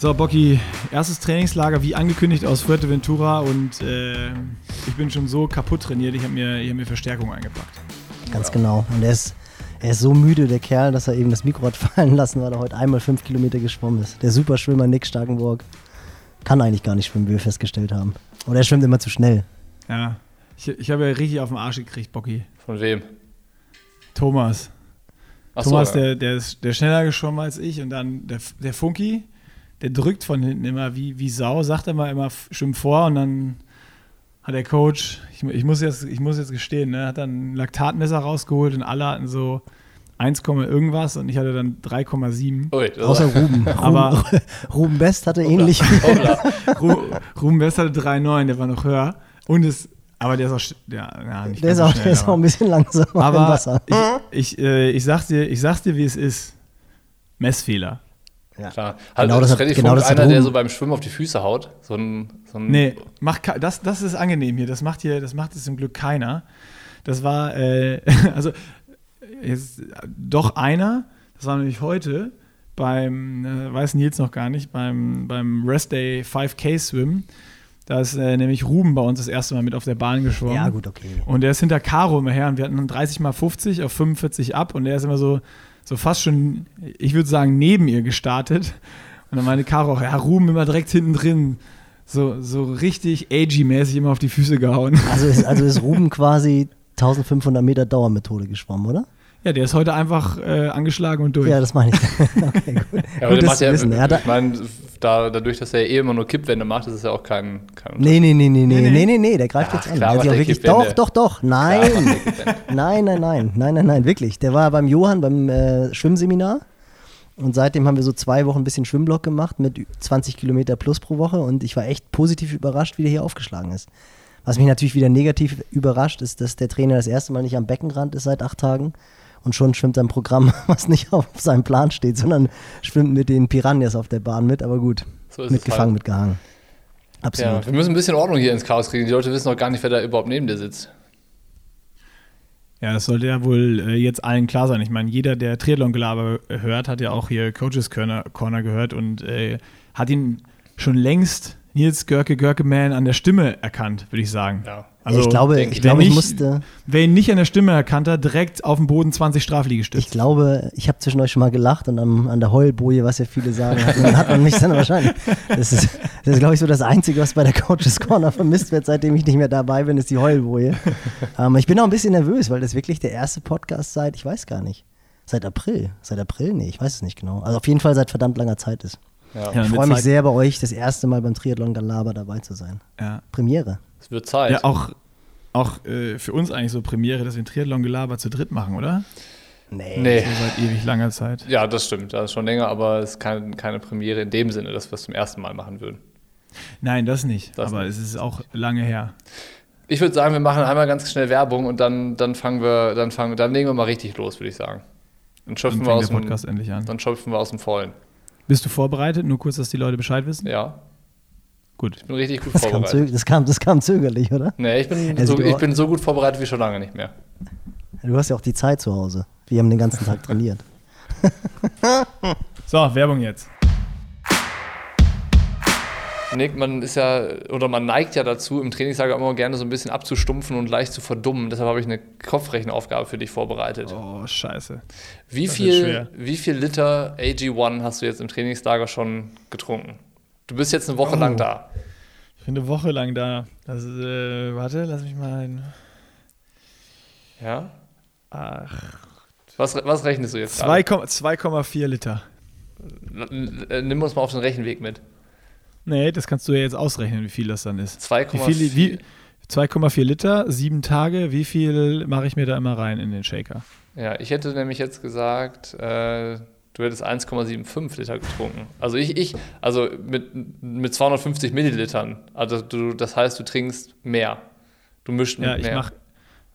So, Bocky, erstes Trainingslager wie angekündigt aus Fuerteventura und äh, ich bin schon so kaputt trainiert, ich habe mir, hab mir Verstärkung eingepackt. Ganz genau. Und er ist, er ist so müde, der Kerl, dass er eben das Mikro hat fallen lassen, weil er heute einmal fünf Kilometer geschwommen ist. Der Superschwimmer Nick Starkenburg kann eigentlich gar nicht schwimmen, wie wir festgestellt haben. Oder er schwimmt immer zu schnell. Ja, ich, ich habe ja richtig auf den Arsch gekriegt, Bocky. Von wem? Thomas. Ach Thomas, so, ja. der, der ist der ist schneller geschwommen als ich und dann der, der Funky, der drückt von hinten immer wie, wie Sau, sagt immer immer f- schwimm vor und dann hat der Coach, ich, ich, muss, jetzt, ich muss jetzt gestehen, ne, hat dann ein Laktatmesser rausgeholt und alle hatten so 1, irgendwas und ich hatte dann 3,7. Ui, das Außer Ruben. Aber- Ruben, Best hatte ähnlich. Ru- Ruben West hatte 3,9, der war noch höher. Und es, aber der ist auch, ja, ja, nicht Der ist, auch, so der schnell, ist auch ein bisschen langsamer im Aber Wasser. ich, ich, äh, ich, sag's dir, ich sag's dir, wie es ist. Messfehler. Klar. Halt, Genau das hat- Freddy genau Funk das einer, der so beim Schwimmen auf die Füße haut. So ein, so ein Nee, mach, ke- das, das ist angenehm hier. Das macht hier, das macht es zum Glück keiner. Das war, äh, also jetzt, doch einer, das war nämlich heute beim, äh, weiß Nils noch gar nicht, beim, beim Rest Day 5K Swim. Da ist äh, nämlich Ruben bei uns das erste Mal mit auf der Bahn geschwommen. Ja, gut, okay. Und der ist hinter Caro immer her und wir hatten dann 30 mal 50 auf 45 ab und der ist immer so, so fast schon, ich würde sagen, neben ihr gestartet. Und dann meinte Caro auch, ja, Ruben immer direkt hinten drin. So, so richtig AG-mäßig immer auf die Füße gehauen. Also ist, also ist Ruben quasi 1500 Meter Dauermethode geschwommen, oder? Ja, der ist heute einfach äh, angeschlagen und durch. Ja, das meine ich. okay, gut. Ja, aber gut, der das ja, wissen. Er hat, ich meine, da, dadurch, dass er eh immer nur Kippwände macht, ist es ja auch kein, kein nee, nee, nee, nee, nee, Nee, nee, nee. nee, der greift Ach, jetzt an. klar Er der wirklich, doch, doch, doch, nein. Nein, nein, nein, nein, nein, nein, wirklich. Der war beim Johann beim äh, Schwimmseminar und seitdem haben wir so zwei Wochen ein bisschen Schwimmblock gemacht mit 20 Kilometer plus pro Woche und ich war echt positiv überrascht, wie der hier aufgeschlagen ist. Was mich natürlich wieder negativ überrascht, ist, dass der Trainer das erste Mal nicht am Beckenrand ist seit acht Tagen und schon schwimmt er ein Programm, was nicht auf seinem Plan steht, sondern schwimmt mit den Piranhas auf der Bahn mit, aber gut, So mitgefangen, halt. mitgehangen. Absolut. Ja, wir müssen ein bisschen Ordnung hier ins Chaos kriegen. Die Leute wissen noch gar nicht, wer da überhaupt neben dir sitzt. Ja, das sollte ja wohl äh, jetzt allen klar sein. Ich meine, jeder, der Triathlon-Gelaber hört, hat ja auch hier Coaches Corner, Corner gehört und äh, hat ihn schon längst Nils Görke Görke-Man an der Stimme erkannt, würde ich sagen. Ja. Also, ich glaube, ich, ich, glaube, wenn ich nicht- musste, Wer ihn nicht an der Stimme erkannt hat, direkt auf dem Boden 20 Strafliegestütze. ich glaube, ich habe zwischen euch schon mal gelacht und am, an der Heulboje, was ja viele sagen, hat, man- hat man mich dann wahrscheinlich. Das ist, das ist glaube ich, so das Einzige, was bei der Coaches Corner vermisst wird, seitdem ich nicht mehr dabei bin, ist die Heulboje. ähm, ich bin auch ein bisschen nervös, weil das wirklich der erste Podcast seit, ich weiß gar nicht, seit April. Seit April? Nee, ich weiß es nicht genau. Also auf jeden Fall seit verdammt langer Zeit ist. Ja. Ja, Ich dann freue mich sehr, bei euch das erste Mal beim Triathlon Galaber dabei zu sein. Ja, Premiere. Es wird Zeit. ja auch, auch äh, für uns eigentlich so Premiere, dass wir ein Triathlon-Gelaber zu dritt machen, oder? Nee. nee. So seit ewig langer Zeit. Ja, das stimmt. Das ist schon länger, aber es ist kein, keine Premiere in dem Sinne, dass wir es zum ersten Mal machen würden. Nein, das nicht. Das aber nicht. es ist auch lange her. Ich würde sagen, wir machen einmal ganz schnell Werbung und dann, dann fangen wir, dann fangen, dann legen wir mal richtig los, würde ich sagen. Dann Dann schöpfen wir fängt aus dem, Podcast endlich an. dann schöpfen wir aus dem Vollen. Bist du vorbereitet? Nur kurz, dass die Leute Bescheid wissen? Ja, Gut. ich bin richtig gut Das kam, vorbereitet. zög das, kam, das kam zögerlich, oder? Nee, ich bin, Also so, ich bin so gut vorbereitet wie schon lange nicht mehr. Du hast ja auch die Zeit zu Hause. Wir haben den ganzen Tag trainiert. So, Werbung jetzt. Nick, man ist ja, oder man neigt ja dazu, im Trainingslager immer gerne so ein bisschen abzustumpfen und leicht zu verdummen. Deshalb habe ich eine Kopfrechenaufgabe für dich vorbereitet. Oh, scheiße. Wie das viel, wie viel Liter AG1 hast du jetzt im Trainingslager schon getrunken? Du bist jetzt eine Woche Oh. lang da. Ich bin eine Woche lang da. Das ist, äh, warte, lass mich mal ein. Ja? Ach, Was, was rechnest du jetzt? 2,- 2,4 Liter. n- Nimm uns mal auf den Rechenweg mit. Nee, das kannst du ja jetzt ausrechnen, wie viel das dann ist. 2,4. Wie viel, wie, 2,4 Liter, sieben Tage. Wie viel mache ich mir da immer rein in den Shaker? Ja, ich hätte nämlich jetzt gesagt, äh, du hättest 1,75 Liter getrunken. Also ich, ich also mit, mit 250 Millilitern. Also du, das heißt, du trinkst mehr. Du mischt mit Ja, ich mehr. mache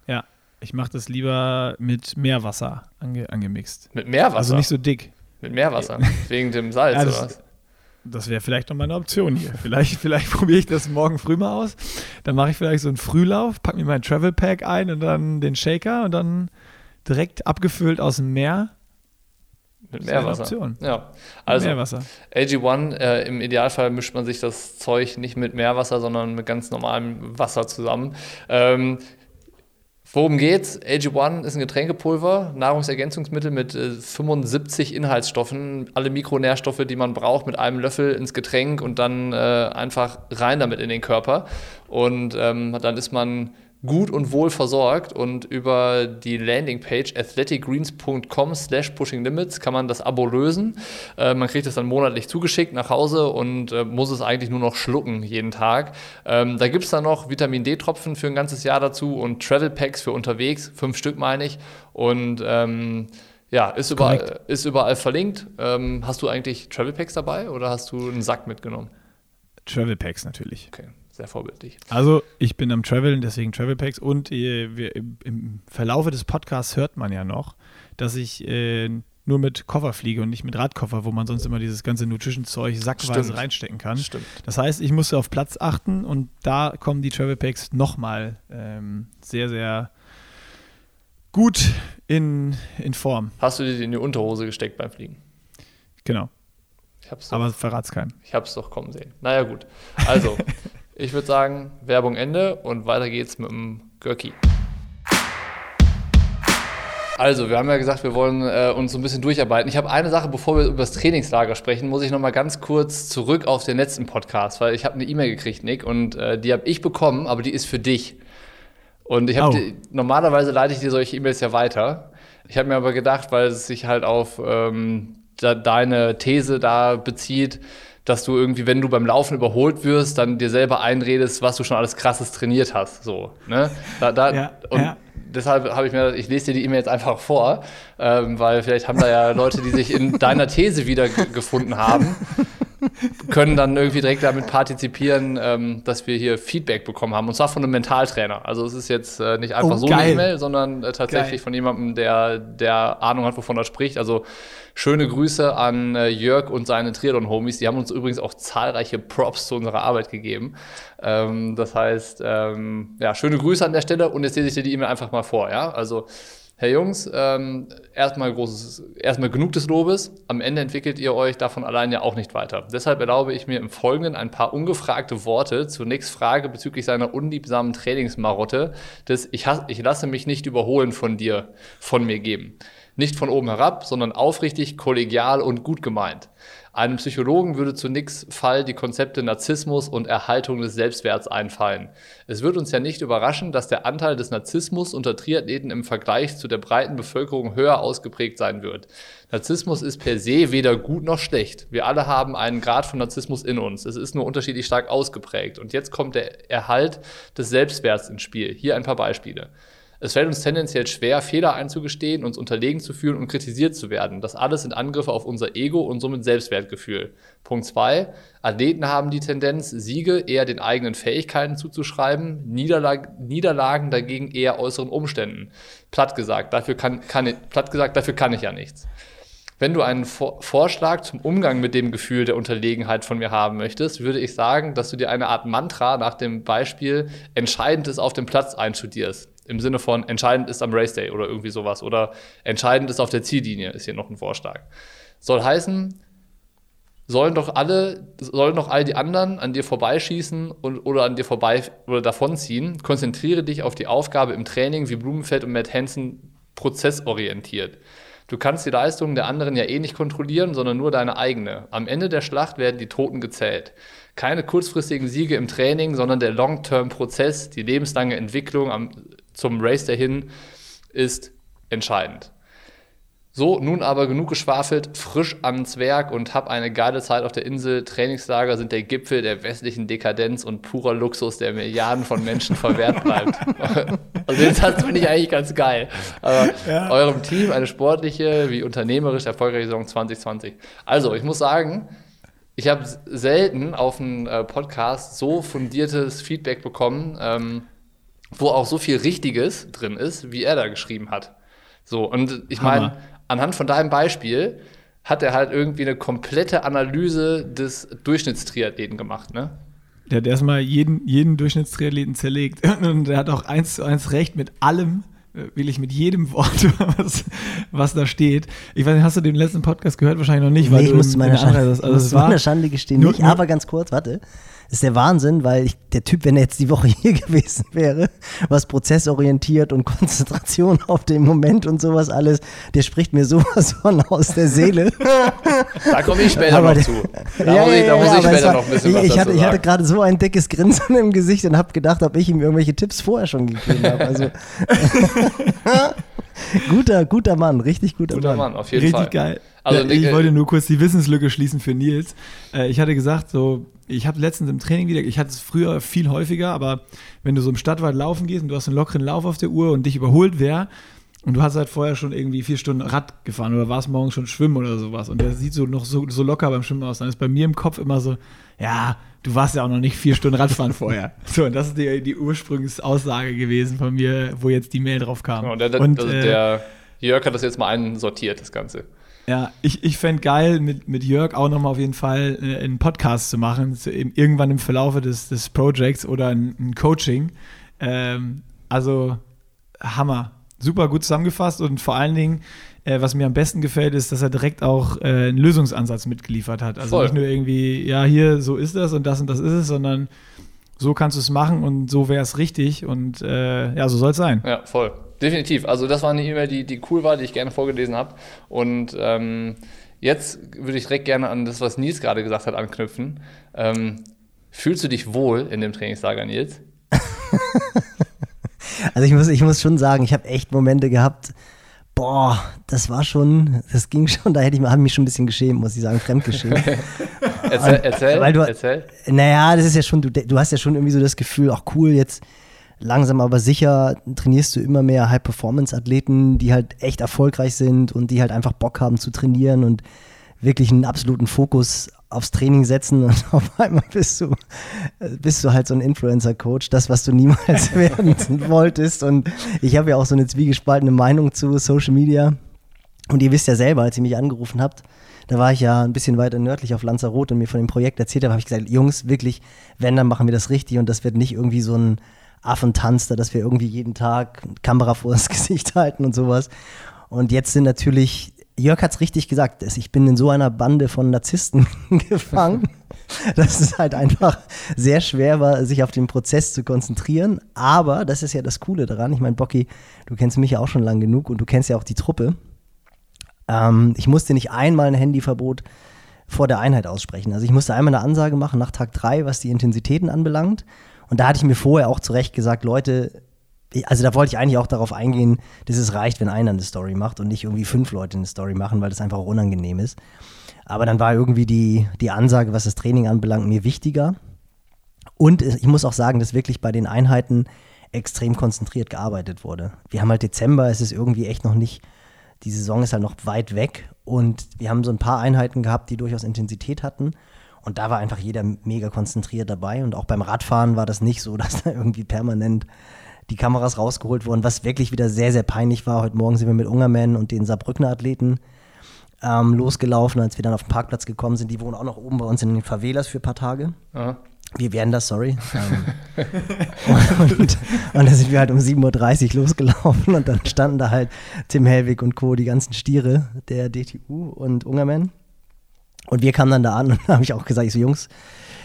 ja, ich mach das lieber mit Meerwasser ange, angemixt. mit Meerwasser. Also nicht so dick. mit Meerwasser. Wegen dem Salz, Ja, das- oder was? Das wäre vielleicht noch mal eine Option hier. Vielleicht, vielleicht probiere ich das morgen früh mal aus. Dann mache ich vielleicht so einen Frühlauf, packe mir mein Travel Pack ein und dann den Shaker und dann direkt abgefüllt aus dem Meer. Mit Meerwasser. Option. Ja. Also, Meerwasser. AG1, äh, im Idealfall mischt man sich das Zeug nicht mit Meerwasser, sondern mit ganz normalem Wasser zusammen. Ähm, worum geht's? AG1 ist ein Getränkepulver, Nahrungsergänzungsmittel mit äh, 75 Inhaltsstoffen, alle Mikronährstoffe, die man braucht, mit einem Löffel ins Getränk und dann äh, einfach rein damit in den Körper. Und ähm, dann ist man gut und wohl versorgt und über die Landingpage athleticgreens.com slash pushinglimits kann man das Abo lösen. Äh, man kriegt es dann monatlich zugeschickt nach Hause und äh, muss es eigentlich nur noch schlucken jeden Tag. Ähm, da gibt es dann noch Vitamin D-Tropfen für ein ganzes Jahr dazu und Travel Packs für unterwegs, fünf Stück meine ich. Und ähm, ja, ist überall, ist überall verlinkt. Ähm, hast du eigentlich Travel Packs dabei oder hast du einen Sack mitgenommen? Travel Packs natürlich. Okay, sehr vorbildlich. Also ich bin am Traveln, deswegen Travel Packs und äh, wir, im, im Verlaufe des Podcasts hört man ja noch, dass ich äh, nur mit Koffer fliege und nicht mit Radkoffer, wo man sonst immer dieses ganze Nutrition-Zeug sackweise Stimmt. reinstecken kann. Stimmt. Das heißt, ich musste auf Platz achten und da kommen die Travel Packs nochmal ähm, sehr, sehr gut in, in Form. Hast du die in die Unterhose gesteckt beim Fliegen? Genau. Ich hab's doch, Aber verrat's keinem. ich hab's doch kommen sehen. Naja, gut. Also, ich würde sagen, Werbung Ende und weiter geht's mit dem Görki. Also, wir haben ja gesagt, wir wollen äh, uns so ein bisschen durcharbeiten. Ich habe eine Sache, bevor wir über das Trainingslager sprechen, muss ich noch mal ganz kurz zurück auf den letzten Podcast, weil ich habe eine E-Mail gekriegt, Nick, und äh, die habe ich bekommen, aber die ist für dich. Und ich habe Oh. normalerweise leite ich dir solche E-Mails ja weiter. Ich habe mir aber gedacht, weil es sich halt auf ähm, da, deine These da bezieht, dass du irgendwie, wenn du beim Laufen überholt wirst, dann dir selber einredest, was du schon alles krasses trainiert hast. So, ne? Da, da, Ja, und ja. deshalb habe ich mir, gedacht, ich lese dir die E-Mail jetzt einfach vor, ähm, weil vielleicht haben da ja Leute, die sich in deiner These wiedergefunden haben können dann irgendwie direkt damit partizipieren, ähm, dass wir hier Feedback bekommen haben. Und zwar von einem Mentaltrainer. Also es ist jetzt äh, nicht einfach Oh, so eine. E-Mail, sondern äh, tatsächlich Geil. von jemandem, der, der Ahnung hat, wovon er spricht. Also schöne Grüße an äh, Jörg und seine Triathlon-Homies. Die haben uns übrigens auch zahlreiche Props zu unserer Arbeit gegeben. Ähm, das heißt, ähm, ja, schöne Grüße an der Stelle und jetzt lese ich dir die E-Mail einfach mal vor. Ja? Also Herr Jungs, ähm, erstmal großes, erstmal genug des Lobes. Am Ende entwickelt ihr euch davon allein ja auch nicht weiter. Deshalb erlaube ich mir im Folgenden ein paar ungefragte Worte zur nächsten Frage bezüglich seiner unliebsamen Trainingsmarotte des ich, ich lasse mich nicht überholen von dir, von mir geben. Nicht von oben herab, sondern aufrichtig, kollegial und gut gemeint. Einem Psychologen würde zu Nicks Fall die Konzepte Narzissmus und Erhaltung des Selbstwerts einfallen. Es wird uns ja nicht überraschen, dass der Anteil des Narzissmus unter Triathleten im Vergleich zu der breiten Bevölkerung höher ausgeprägt sein wird. Narzissmus ist per se weder gut noch schlecht. Wir alle haben einen Grad von Narzissmus in uns. Es ist nur unterschiedlich stark ausgeprägt. Und jetzt kommt der Erhalt des Selbstwerts ins Spiel. Hier ein paar Beispiele. Es fällt uns tendenziell schwer, Fehler einzugestehen, uns unterlegen zu fühlen und kritisiert zu werden. Das alles sind Angriffe auf unser Ego und somit Selbstwertgefühl. Punkt zwei: Athleten haben die Tendenz, Siege eher den eigenen Fähigkeiten zuzuschreiben, Niederlag Niederlagen dagegen eher äußeren Umständen. Platt gesagt, dafür kann, kann ich, platt gesagt, dafür kann ich ja nichts. Wenn du einen Vor Vorschlag zum Umgang mit dem Gefühl der Unterlegenheit von mir haben möchtest, würde ich sagen, dass du dir eine Art Mantra nach dem Beispiel entscheidend ist auf dem Platz einstudierst. Im Sinne von entscheidend ist am Race Day oder irgendwie sowas. Oder entscheidend ist auf der Ziellinie, ist hier noch ein Vorschlag. Soll heißen, sollen doch alle, sollen doch all die anderen an dir vorbeischießen und, oder an dir vorbei oder davonziehen. Konzentriere dich auf die Aufgabe im Training, wie Blumenfeld und Matt Hansen prozessorientiert. Du kannst die Leistungen der anderen ja eh nicht kontrollieren, sondern nur deine eigene. Am Ende der Schlacht werden die Toten gezählt. Keine kurzfristigen Siege im Training, sondern der Long-Term-Prozess, die lebenslange Entwicklung am, zum Race dahin ist entscheidend. So, nun aber genug geschwafelt, frisch ans Werk und hab eine geile Zeit auf der Insel. Trainingslager sind der Gipfel der westlichen Dekadenz und purer Luxus, der Milliarden von Menschen verwehrt bleibt. also den Satz finde ich eigentlich ganz geil. Aber Ja. eurem Team eine sportliche wie unternehmerisch erfolgreiche Saison 2020. Also, ich muss sagen, ich habe selten auf einem äh, Podcast so fundiertes Feedback bekommen, ähm, wo auch so viel Richtiges drin ist, wie er da geschrieben hat. So, und ich meine, anhand von deinem Beispiel hat er halt irgendwie eine komplette Analyse des Durchschnittstriathleten gemacht, ne? Der hat erstmal jeden, jeden Durchschnittstriathleten zerlegt. Und der hat auch eins zu eins recht mit allem, äh, wirklich mit jedem Wort, was, was da steht. Ich weiß nicht, hast du den letzten Podcast gehört? Wahrscheinlich noch nicht. Nee, weil ich du musste der Schande, also also es war, meiner Schande gestehen nur- nicht, nur- aber ganz kurz, warte. Das ist der Wahnsinn, weil ich, der Typ, wenn er jetzt die Woche hier gewesen wäre, was prozessorientiert und Konzentration auf den Moment und sowas alles, der spricht mir sowas von aus der Seele. Da komme ich später Aber noch der- zu. Da muss ich, da muss ich aber es später war- noch ein bisschen ich, was ich dazu hatte, ich hatte gerade so ein dickes Grinsen im Gesicht und habe gedacht, ob ich ihm irgendwelche Tipps vorher schon gegeben habe. Also guter, guter Mann, richtig guter, Guter Mann. Mann, auf jeden Richtig Fall. geil. Also, ja, ich äh, wollte nur kurz die Wissenslücke schließen für Nils. Äh, ich hatte gesagt, so, ich habe letztens im Training wieder, ich hatte es früher viel häufiger, aber wenn du so im Stadtwald laufen gehst und du hast einen lockeren Lauf auf der Uhr und dich überholt wer und du hast halt vorher schon irgendwie vier Stunden Rad gefahren oder warst morgens schon schwimmen oder sowas und der sieht so noch so, so locker beim Schwimmen aus, dann ist bei mir im Kopf immer so, ja, du warst ja auch noch nicht vier Stunden Radfahren vorher. So, und das ist die, die Ursprungsaussage gewesen von mir, wo jetzt die Mail drauf kam. Genau, der, der, und, also äh, der Jörg hat das jetzt mal einsortiert, das Ganze. Ja, ich, ich fände geil, mit, mit Jörg auch nochmal auf jeden Fall äh, einen Podcast zu machen, zu, im, irgendwann im Verlaufe des, des Projects oder ein, ein Coaching. Ähm, also Hammer. Super gut zusammengefasst und vor allen Dingen, äh, was mir am besten gefällt, ist, dass er direkt auch äh, einen Lösungsansatz mitgeliefert hat. Also Voll. nicht nur irgendwie, ja, hier, so ist das und das und das ist es, sondern so kannst du es machen und so wäre es richtig und äh, ja, so soll es sein. Ja, voll. Definitiv. Also das war eine E-Mail, die, die cool war, die ich gerne vorgelesen habe. Und ähm, jetzt würde ich direkt gerne an das, was Nils gerade gesagt hat, anknüpfen. Ähm, fühlst du dich wohl in dem Trainingslager, Nils? Also ich muss, ich muss schon sagen, ich habe echt Momente gehabt, boah, das war schon, das ging schon, da hätte ich mich schon ein bisschen geschämt, muss ich sagen, fremdgeschämt. Erzähl, erzähl, Weil du- erzähl. naja, das ist ja schon, du, du hast ja schon irgendwie so das Gefühl, ach cool, jetzt langsam aber sicher trainierst du immer mehr High-Performance-Athleten, die halt echt erfolgreich sind und die halt einfach Bock haben zu trainieren und wirklich einen absoluten Fokus aufs Training setzen und auf einmal bist du, bist du halt so ein Influencer-Coach, das, was du niemals werden wolltest. Und ich habe ja auch so eine zwiegespaltene Meinung zu Social Media. Und ihr wisst ja selber, als ihr mich angerufen habt, da war ich ja ein bisschen weiter nördlich auf Lanzarote und mir von dem Projekt erzählt habe, habe ich gesagt, Jungs, wirklich, wenn, dann machen wir das richtig und das wird nicht irgendwie so ein Affentanz, da dass wir irgendwie jeden Tag Kamera vor das Gesicht halten und sowas. Und jetzt sind natürlich, Jörg hat es richtig gesagt, es- ich bin in so einer Bande von Narzissten gefangen, dass es halt einfach sehr schwer war, sich auf den Prozess zu konzentrieren. Aber das ist ja das Coole daran. Ich meine, Bocky, du kennst mich ja auch schon lang genug und du kennst ja auch die Truppe. Ähm, ich musste nicht einmal ein Handyverbot vor der Einheit aussprechen. Also ich musste einmal eine Ansage machen nach Tag drei, was die Intensitäten anbelangt. Und da hatte ich mir vorher auch zu Recht gesagt, Leute, also da wollte ich eigentlich auch darauf eingehen, dass es reicht, wenn einer eine Story macht und nicht irgendwie fünf Leute eine Story machen, weil das einfach auch unangenehm ist. Aber dann war irgendwie die, die Ansage, was das Training anbelangt, mir wichtiger. Und ich muss auch sagen, dass wirklich bei den Einheiten extrem konzentriert gearbeitet wurde. Wir haben halt Dezember, es ist irgendwie echt noch nicht, die Saison ist halt noch weit weg und wir haben so ein paar Einheiten gehabt, die durchaus Intensität hatten. Und da war einfach jeder mega konzentriert dabei. Und auch beim Radfahren war das nicht so, dass da irgendwie permanent die Kameras rausgeholt wurden, was wirklich wieder sehr, sehr peinlich war. Heute Morgen sind wir mit Ungerman und den Saarbrückner Athleten ähm, losgelaufen, als wir dann auf den Parkplatz gekommen sind. Die wohnen auch noch oben bei uns in den Favelas für ein paar Tage. Aha. Wir werden das, sorry. Ähm, und, und dann sind wir halt um 7.30 Uhr losgelaufen und dann standen da halt Tim Hellwig und Co., die ganzen Stiere der DTU und Ungerman. Und wir kamen dann da an und da habe ich auch gesagt, ich so, Jungs,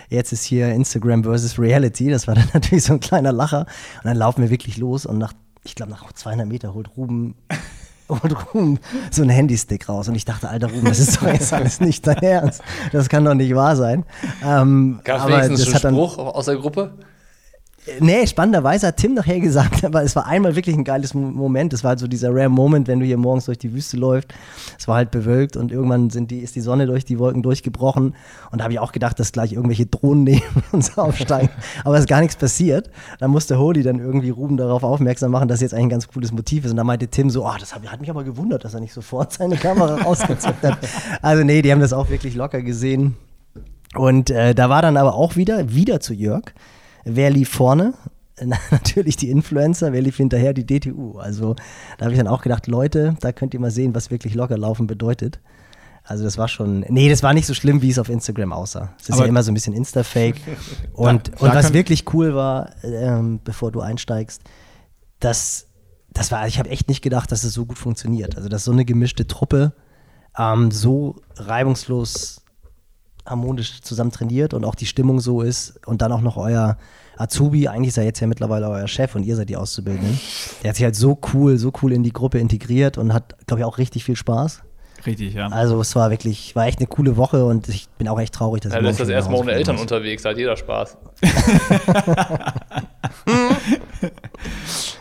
jetzt ist hier Instagram versus Reality. Das war dann natürlich so ein kleiner Lacher. Und dann laufen wir wirklich los und nach, ich glaube, nach 200 Meter holt Ruben, holt Ruben so einen Handystick raus. Und ich dachte, alter Ruben, das ist doch jetzt alles nicht dein Ernst. Das kann doch nicht wahr sein. Ähm, Gab es aber wenigstens das einen Spruch aus der Gruppe? Nee, spannenderweise hat Tim nachher gesagt, aber es war einmal wirklich ein geiles Mo- Moment. Es war halt so dieser rare Moment, wenn du hier morgens durch die Wüste läufst. Es war halt bewölkt und irgendwann sind die, ist die Sonne durch die Wolken durchgebrochen. Und da habe ich auch gedacht, dass gleich irgendwelche Drohnen neben uns aufsteigen. aber es ist gar nichts passiert. Da musste Holy dann irgendwie Ruben darauf aufmerksam machen, dass jetzt eigentlich ein ganz cooles Motiv ist. Und da meinte Tim so, oh, das hat, mich aber gewundert, dass er nicht sofort seine Kamera rausgezückt hat. Also nee, die haben das auch wirklich locker gesehen. Und äh, da war dann aber auch wieder, wieder zu Jörg. Wer lief vorne? Na, Natürlich die Influencer, wer lief hinterher? Die DTU. Also da habe ich dann auch gedacht, Leute, da könnt ihr mal sehen, was wirklich locker laufen bedeutet. Also das war schon, nee, das war nicht so schlimm, wie es auf Instagram aussah. Es ist Aber- ja immer so ein bisschen Insta-Fake. Und, Da- und da was wirklich cool war, ähm, bevor du einsteigst, dass das war, ich habe echt nicht gedacht, dass es so gut funktioniert. Also, dass so eine gemischte Truppe ähm, so reibungslos harmonisch zusammen trainiert und auch die Stimmung so ist und dann auch noch euer Azubi, eigentlich ist er jetzt ja mittlerweile euer Chef und ihr seid die Auszubildenden. Der hat sich halt so cool, so cool in die Gruppe integriert und hat, glaube ich, auch richtig viel Spaß. Richtig, ja. Also es war wirklich, war echt eine coole Woche und ich bin auch echt traurig, dass Ja, ich du lässt morgen das erstmal nach ohne Eltern muss. unterwegs, hat jeder Spaß.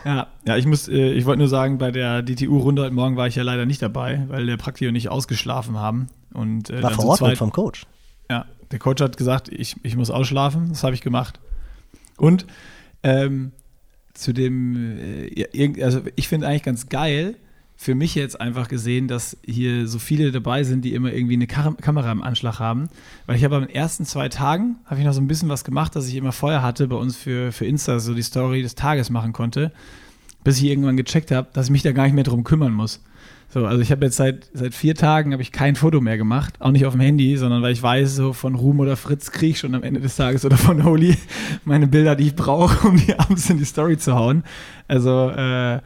Ja, ja ich muss, äh, ich wollte nur sagen, bei der DTU-Runde heute Morgen war ich ja leider nicht dabei, weil der Praktiker nicht ausgeschlafen haben. Und, äh, War verordnet zweit- vom Coach. Ja, der Coach hat gesagt, ich, ich muss ausschlafen. Das habe ich gemacht. Und ähm, zu dem, äh, also ich finde eigentlich ganz geil, für mich jetzt einfach gesehen, dass hier so viele dabei sind, die immer irgendwie eine Kar Kamera im Anschlag haben. Weil ich habe den ersten zwei Tagen, habe ich noch so ein bisschen was gemacht, dass ich immer Feuer hatte bei uns für, für Insta, so die Story des Tages machen konnte, bis ich irgendwann gecheckt habe, dass ich mich da gar nicht mehr drum kümmern muss. So, also ich habe jetzt seit, seit vier Tagen habe ich kein Foto mehr gemacht, auch nicht auf dem Handy, sondern weil ich weiß, so von Ruhm oder Fritz kriege ich schon am Ende des Tages oder von Holy meine Bilder, die ich brauche, um die abends in die Story zu hauen. Also äh,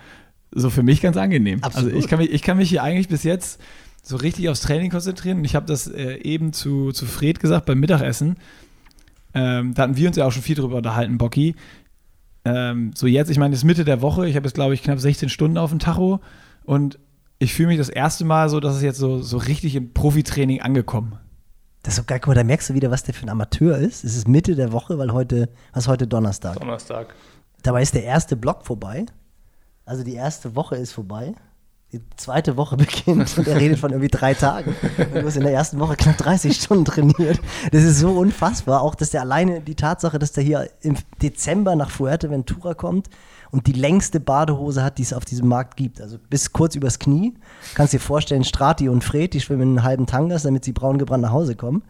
so für mich ganz angenehm. Absolut. Also ich kann, mich, ich kann mich hier eigentlich bis jetzt so richtig aufs Training konzentrieren und ich habe das äh, eben zu, zu Fred gesagt beim Mittagessen. Ähm, da hatten wir uns ja auch schon viel drüber unterhalten, Bocky. Ähm, so jetzt, ich meine, es ist Mitte der Woche, ich habe jetzt glaube ich knapp 16 Stunden auf dem Tacho und ich fühle mich das erste Mal so, dass es jetzt so, so richtig im Profitraining angekommen. Das ist so geil, guck mal, da merkst du wieder, was der für ein Amateur ist. Es ist Mitte der Woche, weil heute, was ist heute Donnerstag? Donnerstag. Dabei ist der erste Block vorbei. Also die erste Woche ist vorbei. Die zweite Woche beginnt und er redet von irgendwie drei Tagen. Und du hast in der ersten Woche knapp 30 Stunden trainiert. Das ist so unfassbar. Auch, dass der alleine die Tatsache, dass der hier im Dezember nach Fuerteventura kommt und die längste Badehose hat, die es auf diesem Markt gibt. Also bis kurz übers Knie. Kannst dir vorstellen, Strati und Fred, die schwimmen in einen halben Tangas, damit sie braun gebrannt nach Hause kommen.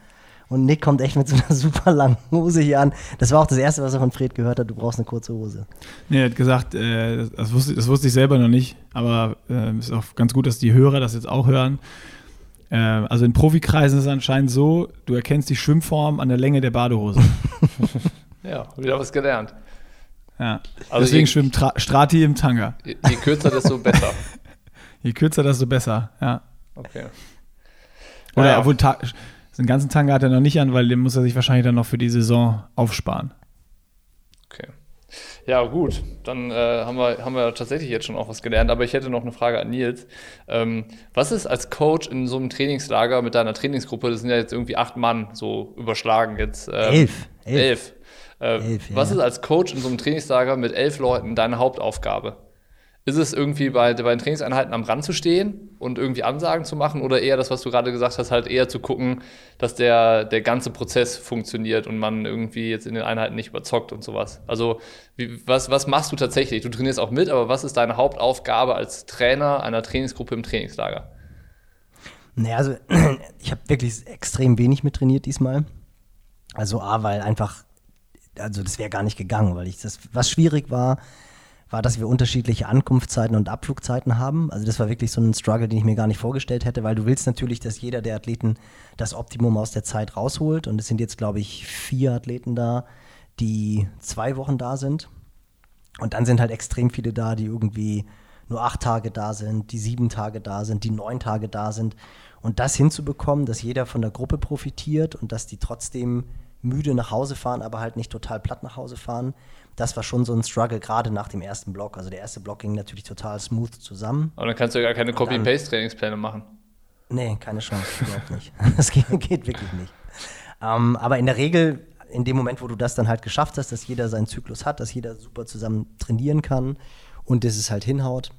Und Nick kommt echt mit so einer super langen Hose hier an. Das war auch das Erste, was er von Fred gehört hat. Du brauchst eine kurze Hose. Nee, er hat gesagt, äh, das, wusste, das wusste ich selber noch nicht, aber äh, ist auch ganz gut, dass die Hörer das jetzt auch hören. Äh, also in Profikreisen ist es anscheinend so, du erkennst die Schwimmform an der Länge der Badehose. Ja, wieder was gelernt. Ja. Also Deswegen ihr- schwimmt Tra Strati im Tanga. Je, je kürzer, desto besser. Je kürzer, desto besser. Ja. Okay. Oder Naja. obwohl Ta den ganzen Tanga hat er noch nicht an, weil den muss er sich wahrscheinlich dann noch für die Saison aufsparen. Okay. Ja, gut. Dann äh, haben, wir, haben wir tatsächlich jetzt schon auch was gelernt. Aber ich hätte noch eine Frage an Nils. Ähm, was ist als Coach in so einem Trainingslager mit deiner Trainingsgruppe? Das sind ja jetzt irgendwie acht Mann, so überschlagen jetzt. Ähm, Elf. Elf. Elf. Äh, Elf, ja, was ist als Coach in so einem Trainingslager mit elf Leuten deine Hauptaufgabe? Ist es irgendwie bei, bei den Trainingseinheiten am Rand zu stehen und irgendwie Ansagen zu machen oder eher das, was du gerade gesagt hast, halt eher zu gucken, dass der, der ganze Prozess funktioniert und man irgendwie jetzt in den Einheiten nicht überzockt und sowas? Also, wie, was, was machst du tatsächlich? Du trainierst auch mit, aber was ist deine Hauptaufgabe als Trainer einer Trainingsgruppe im Trainingslager? Naja, also ich habe wirklich extrem wenig mit trainiert diesmal. Also A, weil einfach, also das wäre gar nicht gegangen, weil ich das, was schwierig war, war, dass wir unterschiedliche Ankunftszeiten und Abflugzeiten haben. Also das war wirklich so ein Struggle, den ich mir gar nicht vorgestellt hätte, weil du willst natürlich, dass jeder der Athleten das Optimum aus der Zeit rausholt. Und es sind jetzt, glaube ich, vier Athleten da, die zwei Wochen da sind. Und dann sind halt extrem viele da, die irgendwie nur acht Tage da sind, die sieben Tage da sind, die neun Tage da sind. Und das hinzubekommen, dass jeder von der Gruppe profitiert und dass die trotzdem müde nach Hause fahren, aber halt nicht total platt nach Hause fahren, das war schon so ein Struggle, gerade nach dem ersten Block. Also der erste Block ging natürlich total smooth zusammen. Aber dann kannst du ja gar keine Copy-Paste-Trainingspläne machen. Nee, keine Chance, überhaupt nicht. Das geht, geht wirklich nicht. Ähm, aber in der Regel, in dem Moment, wo du das dann halt geschafft hast, dass jeder seinen Zyklus hat, dass jeder super zusammen trainieren kann und dass es halt hinhaut,